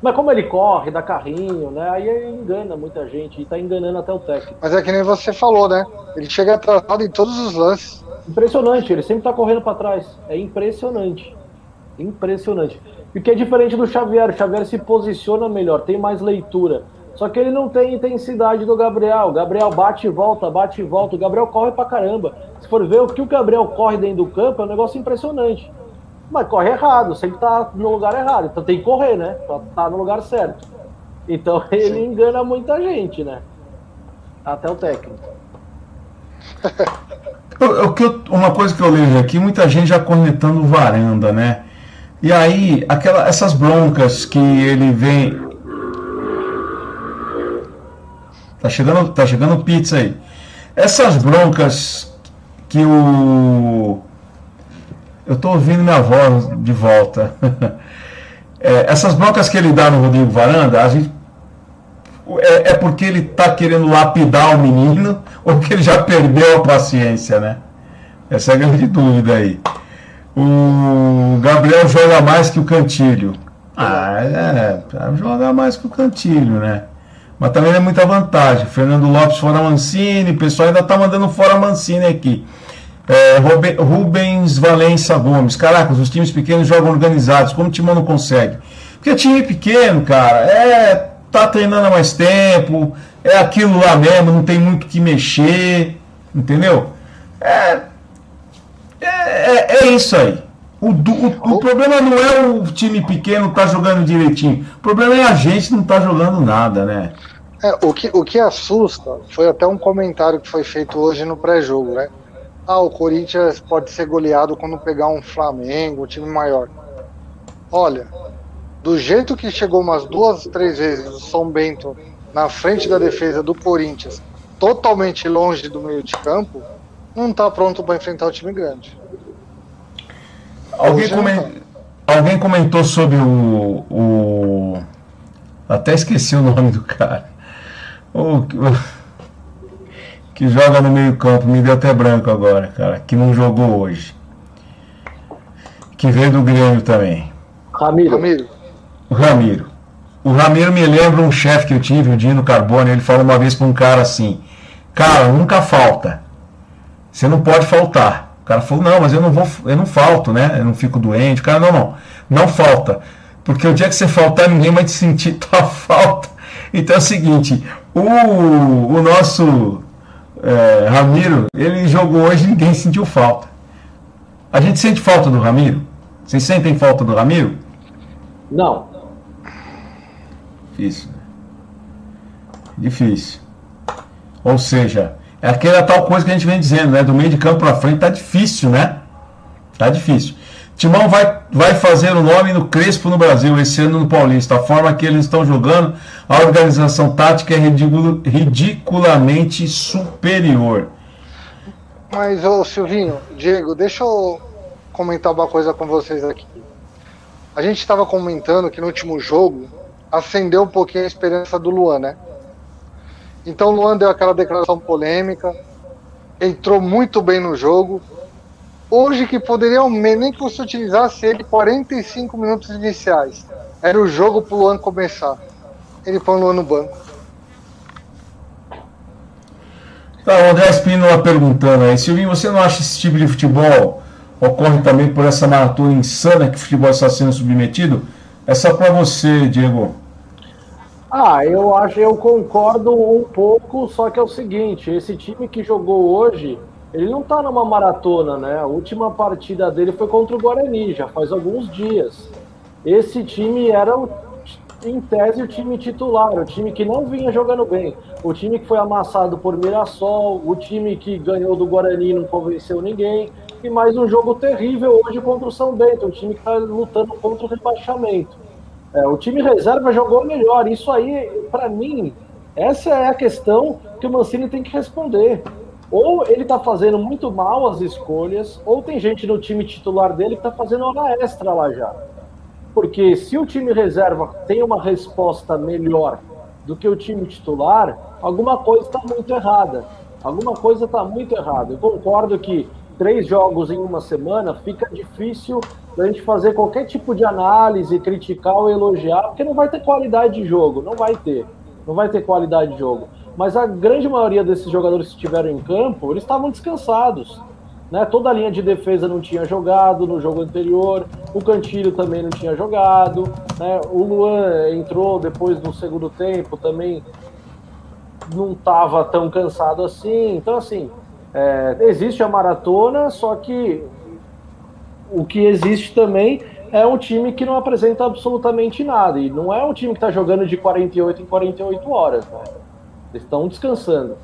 S3: Mas como ele corre, dá carrinho, né? Aí engana muita gente e tá enganando até o técnico.
S2: Mas é que nem você falou, né? Ele chega atrasado em todos os lances.
S3: Impressionante, ele sempre tá correndo para trás. É impressionante. Impressionante. E que é diferente do Xavier. O Xavier se posiciona melhor, tem mais leitura. Só que ele não tem intensidade do Gabriel. O Gabriel bate e volta, bate e volta. O Gabriel corre pra caramba. Se for ver o que o Gabriel corre dentro do campo, é um negócio impressionante mas corre errado, sempre tá no lugar errado. Então tem que correr, né? Pra tá no lugar certo. Então [laughs] ele Sim. engana muita gente, né? Até o técnico. [laughs]
S1: uma coisa que eu vejo aqui, muita gente já cornetando varanda, né? E aí, aquela, essas broncas que ele vem. Tá chegando, tá chegando pizza aí. Essas broncas que o eu estou ouvindo minha voz de volta. [laughs] é, essas broncas que ele dá no Rodrigo Varanda, a gente, é, é porque ele está querendo lapidar o menino [laughs] ou que ele já perdeu a paciência, né? Essa é a grande dúvida aí. O Gabriel joga mais que o Cantilho. Ah, é, joga mais que o Cantilho, né? Mas também é muita vantagem. Fernando Lopes fora Mancini, o pessoal ainda está mandando fora Mancini aqui. É, Rubens Valença Gomes. Caracas, os times pequenos jogam organizados. Como o Timão não consegue? Porque time pequeno, cara, é. tá treinando há mais tempo, é aquilo lá mesmo, não tem muito que mexer, entendeu? É. É, é, é isso aí. O, o, o, problema não é o time pequeno tá jogando direitinho. O problema é a gente não tá jogando nada, né?
S2: É, o, que, o que assusta foi até um comentário que foi feito hoje no pré-jogo, né? Ah, o Corinthians pode ser goleado quando pegar um Flamengo, um time maior. Olha, do jeito que chegou umas duas, três vezes o São Bento na frente da defesa do Corinthians, totalmente longe do meio de campo, não tá pronto para enfrentar o time grande.
S1: Alguém, coment... Alguém comentou sobre o, o, Até esqueci o [laughs] nome do cara. O, que joga no meio-campo, me deu até branco agora, cara. Que não jogou hoje. Que veio do Grêmio também.
S2: Ramiro. Ramiro.
S1: O Ramiro. O Ramiro me lembra um chefe que eu tive, o Dino Carbone. Ele falou uma vez para um cara assim: Cara, nunca falta. Você não pode faltar cara falou, não, mas eu não vou, eu não falto, né? Eu não fico doente. O cara, não, não, não falta. Porque o dia que você faltar, ninguém vai te sentir [laughs] tua falta. Então é o seguinte, o, o nosso é, Ramiro, ele jogou hoje e ninguém sentiu falta. A gente sente falta do Ramiro? Vocês sentem falta do Ramiro?
S3: Não.
S1: Difícil. Né? Difícil. Ou seja, é aquela tal coisa que a gente vem dizendo, né? Do meio de campo para frente tá difícil, né? Tá difícil. Timão vai, vai fazer o nome no Crespo no Brasil, esse ano no Paulista. A forma que eles estão jogando, a organização tática é ridiculamente superior.
S2: Mas, ô Silvinho, Diego, deixa eu comentar uma coisa com vocês aqui. A gente estava comentando que no último jogo acendeu um pouquinho a esperança do Luan, né? Então Luan deu aquela declaração polêmica, entrou muito bem no jogo. Hoje que poderia nem que você utilizasse ele 45 minutos iniciais. Era o jogo pro Luan começar. Ele põe o Luan no banco.
S1: Tá, o André Espínola perguntando aí, Silvinho, você não acha esse tipo de futebol ocorre também por essa maratona insana que o futebol está sendo submetido? É só para você, Diego.
S3: Ah, eu acho, eu concordo um pouco, só que é o seguinte, esse time que jogou hoje, ele não tá numa maratona, né? A última partida dele foi contra o Guarani, já faz alguns dias. Esse time era, em tese, o time titular, o time que não vinha jogando bem. O time que foi amassado por Mirassol, o time que ganhou do Guarani e não convenceu ninguém. E mais um jogo terrível hoje contra o São Bento, um time que está lutando contra o rebaixamento. É, o time reserva jogou melhor. Isso aí, para mim, essa é a questão que o Mancini tem que responder. Ou ele está fazendo muito mal as escolhas, ou tem gente no time titular dele que está fazendo hora extra lá já. Porque se o time reserva tem uma resposta melhor do que o time titular, alguma coisa está muito errada. Alguma coisa está muito errada. Eu concordo que três jogos em uma semana fica difícil da gente fazer qualquer tipo de análise, criticar ou elogiar, porque não vai ter qualidade de jogo, não vai ter. Não vai ter qualidade de jogo. Mas a grande maioria desses jogadores que estiveram em campo, eles estavam descansados. Né? Toda a linha de defesa não tinha jogado no jogo anterior, o Cantilho também não tinha jogado, né? o Luan entrou depois do segundo tempo, também não estava tão cansado assim. Então, assim, é, existe a maratona, só que o que existe também é um time que não apresenta absolutamente nada. E não é um time que está jogando de 48 em 48 horas. Né? Eles estão descansando.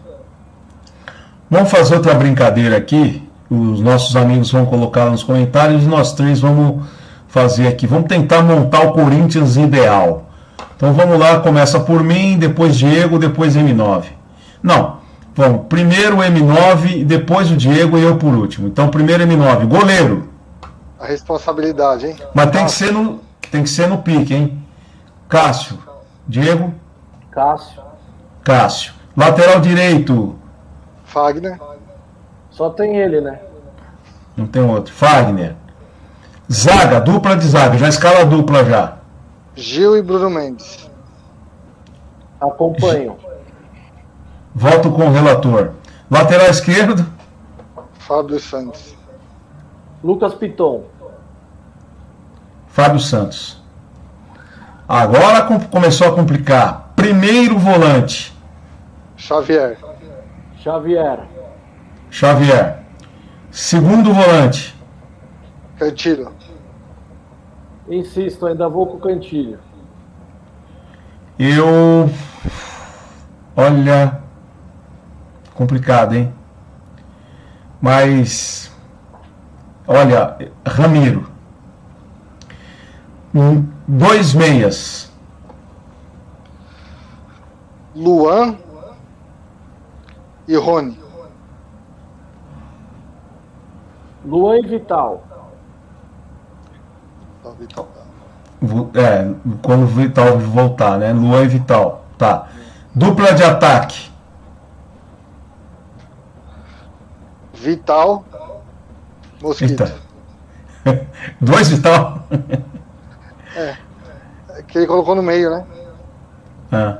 S1: Vamos fazer outra brincadeira aqui. Os nossos amigos vão colocar nos comentários e nós três vamos fazer aqui. Vamos tentar montar o Corinthians ideal. Então vamos lá, começa por mim, depois Diego, depois M9. Não, vamos, primeiro o M9, depois o Diego e eu por último. Então primeiro M9, goleiro
S2: a responsabilidade, hein?
S1: Mas tem que ser no, tem que ser no pique, hein? Cássio. Diego?
S3: Cássio.
S1: Cássio. Lateral direito.
S2: Fagner.
S3: Só tem ele, né?
S1: Não tem outro. Fagner. Zaga, dupla de zaga. Já escala dupla já.
S2: Gil e Bruno Mendes.
S3: Acompanho.
S1: Voto com o relator. Lateral esquerdo.
S2: Fábio Santos.
S3: Lucas Piton.
S1: Fábio Santos. Agora com- começou a complicar. Primeiro volante,
S2: Xavier.
S3: Xavier.
S1: Xavier. Segundo volante,
S2: Cantilho.
S3: Insisto, ainda vou com o Cantilho.
S1: eu. Olha. Complicado, hein? Mas. Olha, Ramiro. Dois meias.
S2: Luan e Rony.
S3: Luan e Vital.
S2: Tá, Vital.
S1: É, quando o Vital voltar, né? Luan e Vital. Tá. Dupla de ataque.
S2: Vital. Mosquito.
S1: Eita. [laughs] Dois Vital? [laughs]
S2: É Que ele colocou no meio, né?
S1: Ah.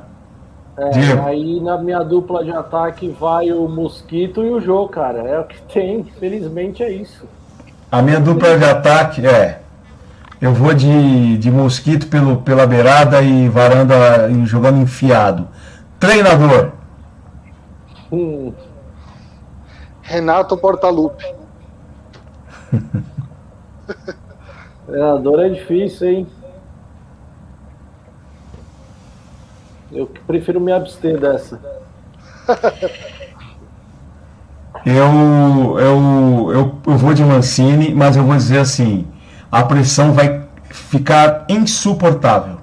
S3: É, aí na minha dupla de ataque vai o Mosquito e o Jô, cara. É o que tem. Felizmente é isso.
S1: A minha dupla de ataque é. Eu vou de, de mosquito pelo, pela beirada e varanda e jogando enfiado. Treinador.
S3: Hum,
S2: Renato Portaluppi.
S3: treinador é difícil, hein? Eu prefiro me abster dessa.
S1: Eu, eu, eu, eu vou de Mancini, mas eu vou dizer assim: a pressão vai ficar insuportável.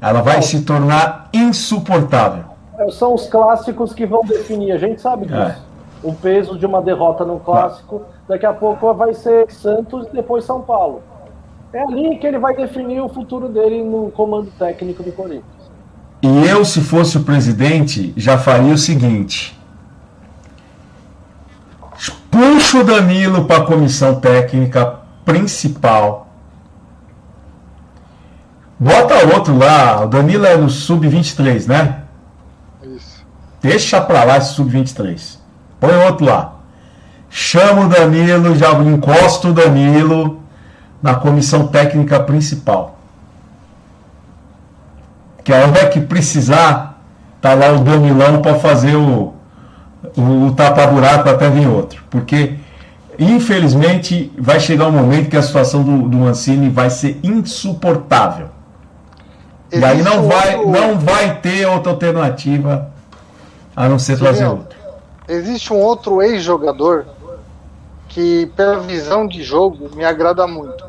S1: Ela vai se tornar insuportável.
S3: É, São os clássicos que vão definir, a gente sabe disso.
S1: É.
S3: O peso de uma derrota num clássico, daqui a pouco vai ser Santos e depois São Paulo. É ali que ele vai definir o futuro dele no comando técnico do Corinthians.
S1: E eu, se fosse o presidente, já faria o seguinte: puxa o Danilo para a comissão técnica principal. Bota outro lá. O Danilo é no sub-23, né? Deixa pra lá esse sub-23. Põe outro lá. Chama o Danilo, já encosta o Danilo na comissão técnica principal. Que a hora que precisar, tá lá o Danilão para fazer o, o, o tapa-buraco até vir outro. Porque, infelizmente, vai chegar um momento que a situação do, do Mancini vai ser insuportável. E aí
S2: Existe
S1: não vai, não vai ter outra alternativa a não ser trazer outro.
S2: Existe um outro ex-jogador que, pela visão de jogo, me agrada muito.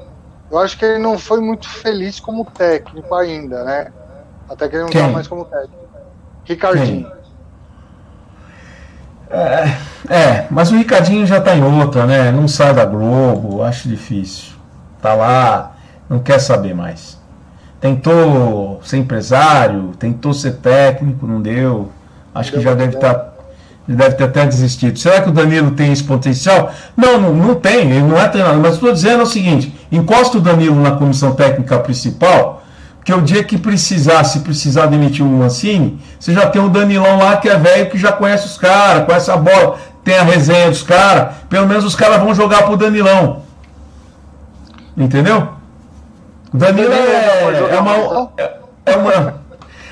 S2: Eu acho que ele não foi muito feliz como técnico ainda, né? Até que ele não tá mais como técnico. Ricardinho.
S1: É, mas o Ricardinho já tá em outra, né? Não sai da Globo, acho difícil. Tá lá, não quer saber mais. Tentou ser empresário, tentou ser técnico, não deu. Acho que já deve estar. deve ter até desistido. Será que o Danilo tem esse potencial? Não, não, não tem, ele não é treinador. Mas estou dizendo é o seguinte: encosta o Danilo na comissão técnica principal, porque o dia que precisar, se precisar demitir o Mancini, você já tem o Danilão lá que é velho, que já conhece os caras, conhece a bola, tem a resenha dos caras. Pelo menos os caras vão jogar pro Danilão. Entendeu? O Danilo é,
S2: vai jogar
S1: é uma, é- é uma.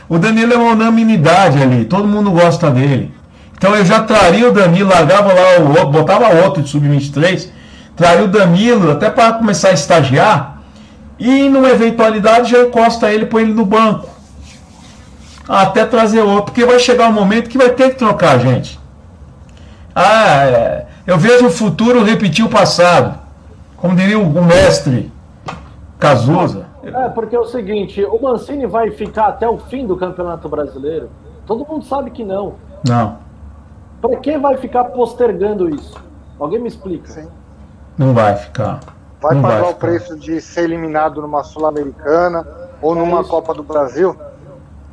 S1: O Danilo é uma unanimidade ali, todo mundo gosta dele. Então eu já traria o Danilo, largava lá o outro, botava outro de sub-23, traria o Danilo até para começar a estagiar e numa eventualidade já encosta ele, põe ele no banco. Até trazer outro, porque vai chegar um momento que vai ter que trocar, gente. Ah, é, eu vejo o futuro repetir o passado. Como diria o mestre Cazuza.
S3: É, porque é o seguinte, o Mancini vai ficar até o fim do Campeonato Brasileiro? Todo mundo sabe que não.
S1: Não,
S3: Pra que vai ficar postergando isso? Alguém me explica.
S2: Sim.
S1: não vai ficar.
S2: Vai
S1: Não
S2: pagar
S1: vai
S2: o preço de ser eliminado numa Sul-Americana ou numa
S3: isso.
S2: Copa do Brasil?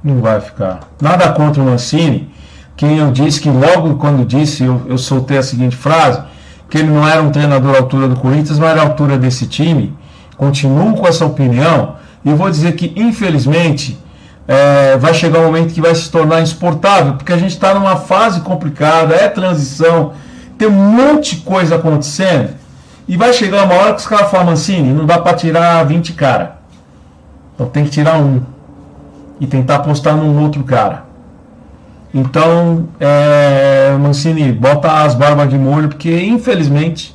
S1: Não vai ficar. Nada contra o Mancini. Quem eu disse que logo quando disse, eu, eu soltei a seguinte frase, que ele não era um treinador à altura do Corinthians, mas era à altura desse time. Continuo com essa opinião e vou dizer que, infelizmente, é, vai chegar um momento que vai se tornar insuportável, porque a gente está numa fase complicada, é transição, tem um monte de coisa acontecendo. E vai chegar uma hora que os caras falam, Mancini, não dá para tirar 20 cara. Então tem que tirar um. E tentar apostar num outro cara. Então, é, Mancini, bota as barbas de molho, porque infelizmente,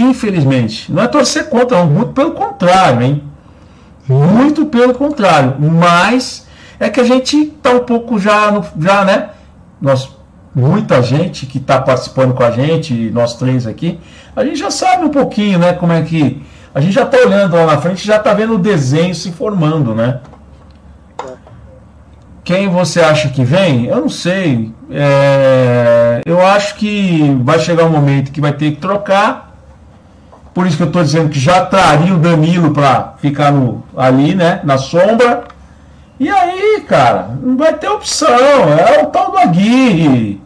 S1: infelizmente, não é torcer contra, muito pelo contrário, hein? Muito pelo contrário. Mas é que a gente tá um pouco já, no, já né? Nós, muita gente que está participando com a gente, nós três aqui, a gente já sabe um pouquinho, né? Como é que. A gente já está olhando lá na frente, já está vendo o desenho se formando, né? Quem você acha que vem? Eu não sei. É, eu acho que vai chegar um momento que vai ter que trocar. Por isso que eu estou dizendo que já traria o Danilo para ficar no, ali, né? Na sombra. E aí, cara, não vai ter opção. É o tal do Aguirre.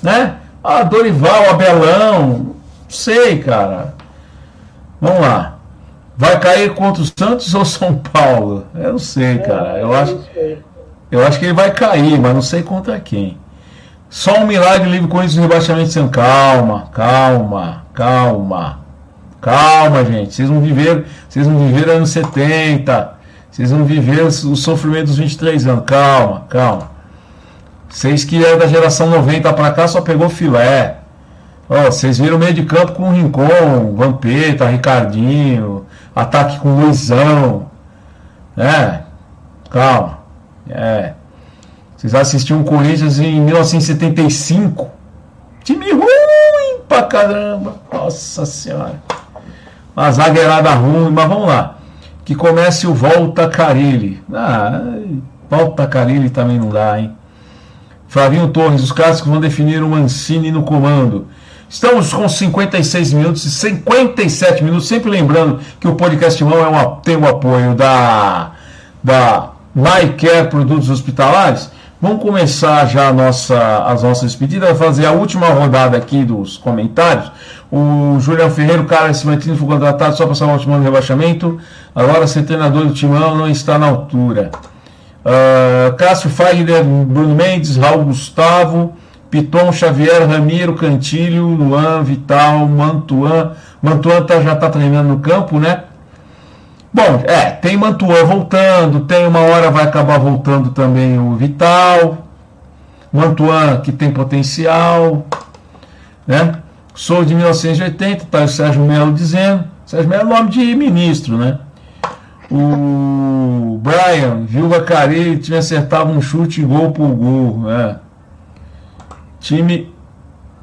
S1: Né? Ah, Dorival, Abelão. Não sei, cara. Vamos lá. Vai cair contra o Santos ou São Paulo? Eu não sei, é, cara. Eu acho, eu acho que ele vai cair, mas não sei contra quem. Só um milagre livre com isso rebaixamento sem calma, calma, calma. Calma, gente. Vocês não viveram, vocês não viveram anos 70. Vocês não viveram o sofrimento dos 23 anos. Calma, calma. Vocês que é da geração 90 para cá só pegou filé. Ó, vocês viram meio de campo com o Rincon, Vampeta, Ricardinho, ataque com Luizão. É, calma. É. Vocês assistiam o Corinthians em 1975. Time ruim pra caramba. Nossa senhora. Uma zagueirada ruim, mas vamos lá. Que comece o Volta Carilli. Ah, Volta Carilli também não dá, hein? Flavinho Torres, os clássicos vão definir o Mancini no comando. Estamos com 56 minutos e 57 minutos, sempre lembrando que o podcast Mão é uma, tem o apoio da, da MyCare Produtos Hospitalares. Vamos começar já nossa, as nossas despedidas, fazer a última rodada aqui dos comentários. O Julião Ferreira, cara esse Mantino foi contratado só para salvar o timão do rebaixamento. Agora ser treinador do timão não está na altura. Uh, Cássio Fagner, Bruno Mendes, Raul Gustavo, Piton, Xavier, Ramiro, Cantilho, Luan, Vital, Mantuan. Mantuan tá, já está treinando no campo, né? Bom, é, tem Mantuan voltando, tem uma hora vai acabar voltando também o Vital. Mantuan que tem potencial, né? Sou de 1980, tá o Sérgio Melo dizendo. Sérgio Melo é nome de ministro, né? O Brian, Vilva Cari, tinha acertado um chute gol por gol, né? Time.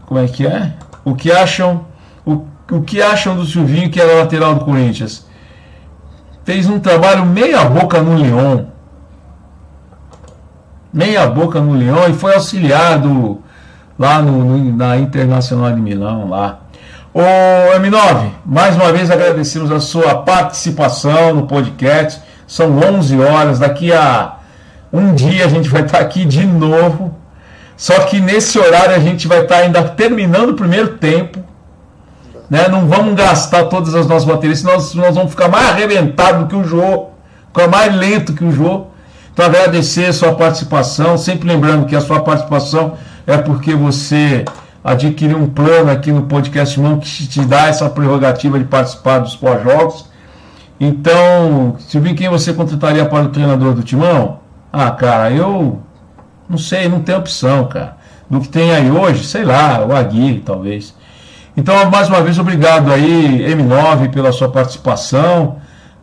S1: Como é que é? O que acham. O, o que acham do Silvinho, que era lateral do Corinthians? Fez um trabalho meia boca no Lyon. Meia boca no Lyon e foi auxiliado lá no, no, na Internacional de Milão lá. Ô M9, mais uma vez agradecemos a sua participação no podcast. São 11 horas, daqui a um dia a gente vai estar aqui de novo só que nesse horário a gente vai estar ainda terminando o primeiro tempo. Né? Não vamos gastar todas as nossas baterias, senão nós, nós vamos ficar mais arrebentados do que o Jô, ficar mais lento que o Jô. Então agradecer a sua participação, sempre lembrando que a sua participação é porque você adquiriu um plano aqui no podcast Mão que te dá essa prerrogativa de participar dos pós-jogos. Então, Silvinho, quem você contrataria para o treinador do Timão? Ah, cara, eu não sei, não tem opção, cara. Do que tem aí hoje, sei lá, o Aguirre, talvez. Então, mais uma vez, obrigado aí, M9, pela sua participação.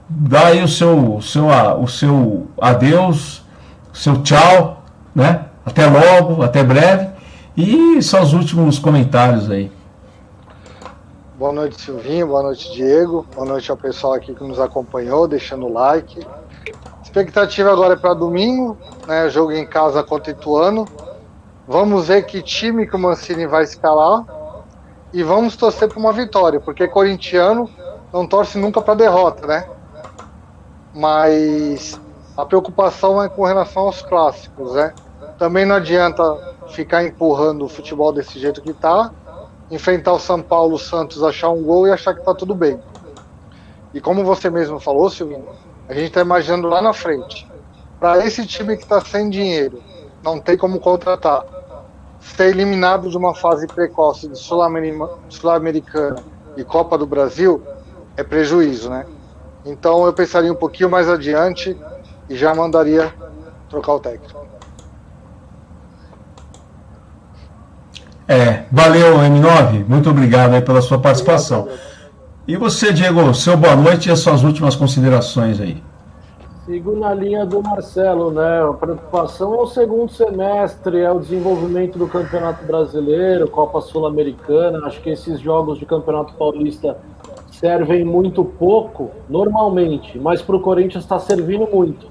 S1: Dá aí o seu, o seu, o seu adeus, o seu tchau, né? Até logo, até breve. E só os últimos comentários aí.
S2: Boa noite, Silvinho. Boa noite, Diego. Boa noite ao pessoal aqui que nos acompanhou, deixando o like. Expectativa agora é para domingo, né? Jogo em casa contra o Ituano. Vamos ver que time que o Mancini vai escalar e vamos torcer por uma vitória, porque corintiano não torce nunca para derrota, né? Mas a preocupação é com relação aos clássicos, né? Também não adianta ficar empurrando o futebol desse jeito que tá, enfrentar o São Paulo, o Santos, achar um gol e achar que tá tudo bem. E como você mesmo falou, Silvinho, a gente está imaginando lá na frente. Para esse time que está sem dinheiro, não tem como contratar. Ser eliminado de uma fase precoce de Sul-Americana e Copa do Brasil é prejuízo, né? Então eu pensaria um pouquinho mais adiante e já mandaria trocar o técnico.
S1: É, valeu, M9. Muito obrigado aí pela sua participação. E você, Diego, seu boa noite e as suas últimas considerações aí.
S3: Sigo na linha do Marcelo, né? A preocupação é o segundo semestre, é o desenvolvimento do Campeonato Brasileiro, Copa Sul-Americana. Acho que esses jogos de Campeonato Paulista servem muito pouco, normalmente, mas para o Corinthians está servindo muito.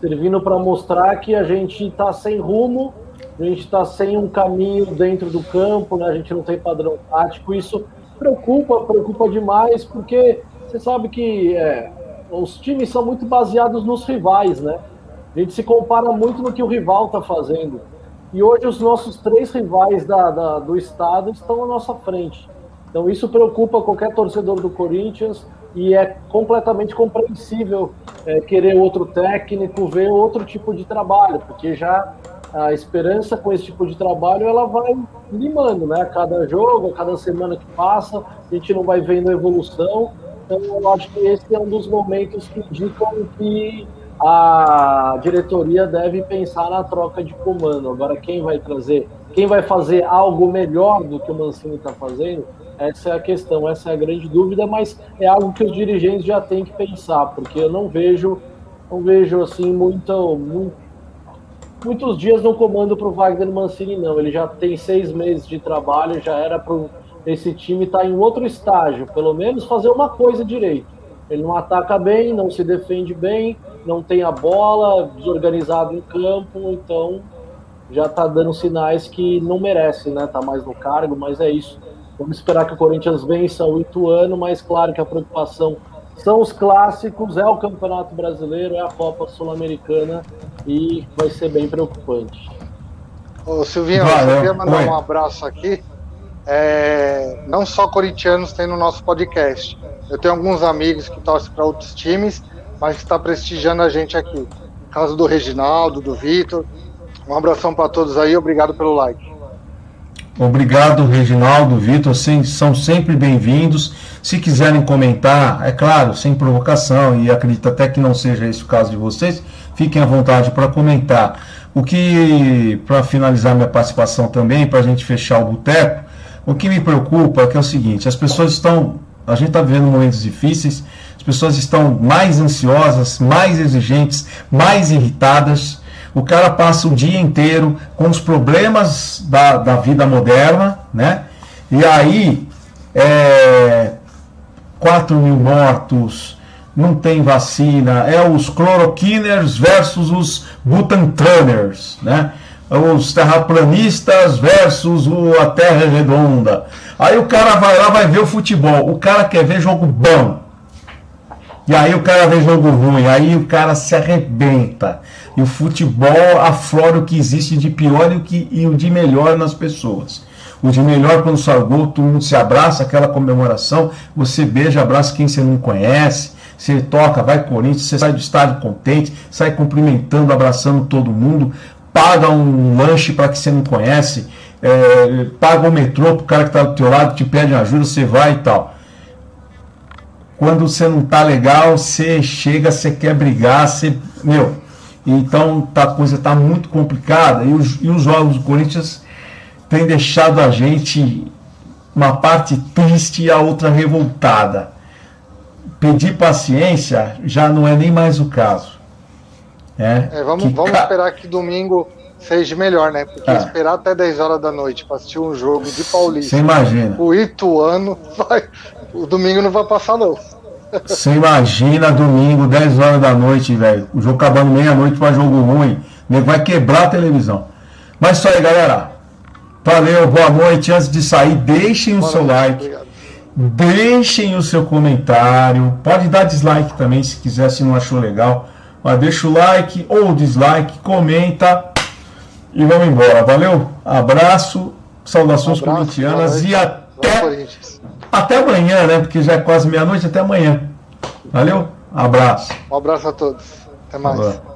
S3: Servindo para mostrar que a gente está sem rumo, a gente está sem um caminho dentro do campo, né? a gente não tem padrão tático. Isso preocupa, preocupa demais, porque você sabe que é, os times são muito baseados nos rivais, né? A gente se compara muito no que o rival está fazendo. E hoje os nossos três rivais da, da, do estado estão à nossa frente. Então isso preocupa qualquer torcedor do Corinthians e é completamente compreensível é, querer outro técnico, ver outro tipo de trabalho, porque já a esperança com esse tipo de trabalho ela vai limando, né? A cada jogo, a cada semana que passa, a gente não vai vendo evolução então, eu acho que esse é um dos momentos que indicam que a diretoria deve pensar na troca de comando. Agora, quem vai trazer, quem vai fazer algo melhor do que o Mancini está fazendo, essa é a questão, essa é a grande dúvida, mas é algo que os dirigentes já têm que pensar, porque eu não vejo, não vejo assim muito, muito muitos dias no comando para o Wagner Mancini, não. Ele já tem seis meses de trabalho, já era para esse time está em outro estágio, pelo menos fazer uma coisa direito. Ele não ataca bem, não se defende bem, não tem a bola, desorganizado em campo, então já está dando sinais que não merece, né? Tá mais no cargo, mas é isso. Vamos esperar que o Corinthians vença o Ituano, mas claro que a preocupação são os clássicos, é o Campeonato Brasileiro, é a Copa Sul-Americana e vai ser bem preocupante.
S2: Ô Silvinho, eu queria mandar um abraço aqui é, não só corintianos tem no nosso podcast. Eu tenho alguns amigos que torcem para outros times, mas que está prestigiando a gente aqui. Caso do Reginaldo, do Vitor. Um abração para todos aí, obrigado pelo like.
S1: Obrigado, Reginaldo, Vitor, são sempre bem-vindos. Se quiserem comentar, é claro, sem provocação, e acredito até que não seja esse o caso de vocês, fiquem à vontade para comentar. O que, para finalizar minha participação também, para a gente fechar o boteco, o que me preocupa é é o seguinte: as pessoas estão. A gente está vivendo momentos difíceis, as pessoas estão mais ansiosas, mais exigentes, mais irritadas. O cara passa o dia inteiro com os problemas da, da vida moderna, né? E aí, é, 4 mil mortos, não tem vacina, é os cloroquiners versus os butantraners, né? Os terraplanistas versus a terra redonda. Aí o cara vai lá, vai ver o futebol. O cara quer ver jogo bom. E aí o cara vê jogo ruim. Aí o cara se arrebenta. E o futebol aflora o que existe de pior e o, que, e o de melhor nas pessoas. O de melhor quando sai gol, todo mundo se abraça, aquela comemoração, você beija, abraça quem você não conhece, você toca, vai Corinthians, você sai do estádio contente, sai cumprimentando, abraçando todo mundo paga um lanche para que você não conhece, é, paga o metrô para o cara que está do teu lado, te pede ajuda, você vai e tal. Quando você não tá legal, você chega, você quer brigar, você. Meu, então tá, a coisa está muito complicada e os, e os jogos do Corinthians têm deixado a gente uma parte triste e a outra revoltada. Pedir paciência já não é nem mais o caso.
S2: É, é vamos, vamos ca... esperar que domingo seja melhor, né? Porque é. esperar até 10 horas da noite para assistir um jogo de Paulista.
S1: Você imagina.
S2: O Ituano vai. O domingo não vai passar, não.
S1: Você imagina domingo, 10 horas da noite, velho. O jogo acabando meia-noite para jogo ruim. Vai quebrar a televisão. Mas isso aí, galera. Valeu, boa noite. Antes de sair, deixem boa o seu noite, like. Obrigado. Deixem o seu comentário. Pode dar dislike também se quiser, se não achou legal. Mas deixa o like ou dislike, comenta e vamos embora. Valeu? Abraço, saudações abraço, corintianas e até, até amanhã, né? Porque já é quase meia-noite, até amanhã. Valeu? Abraço.
S2: Um abraço a todos. Até mais.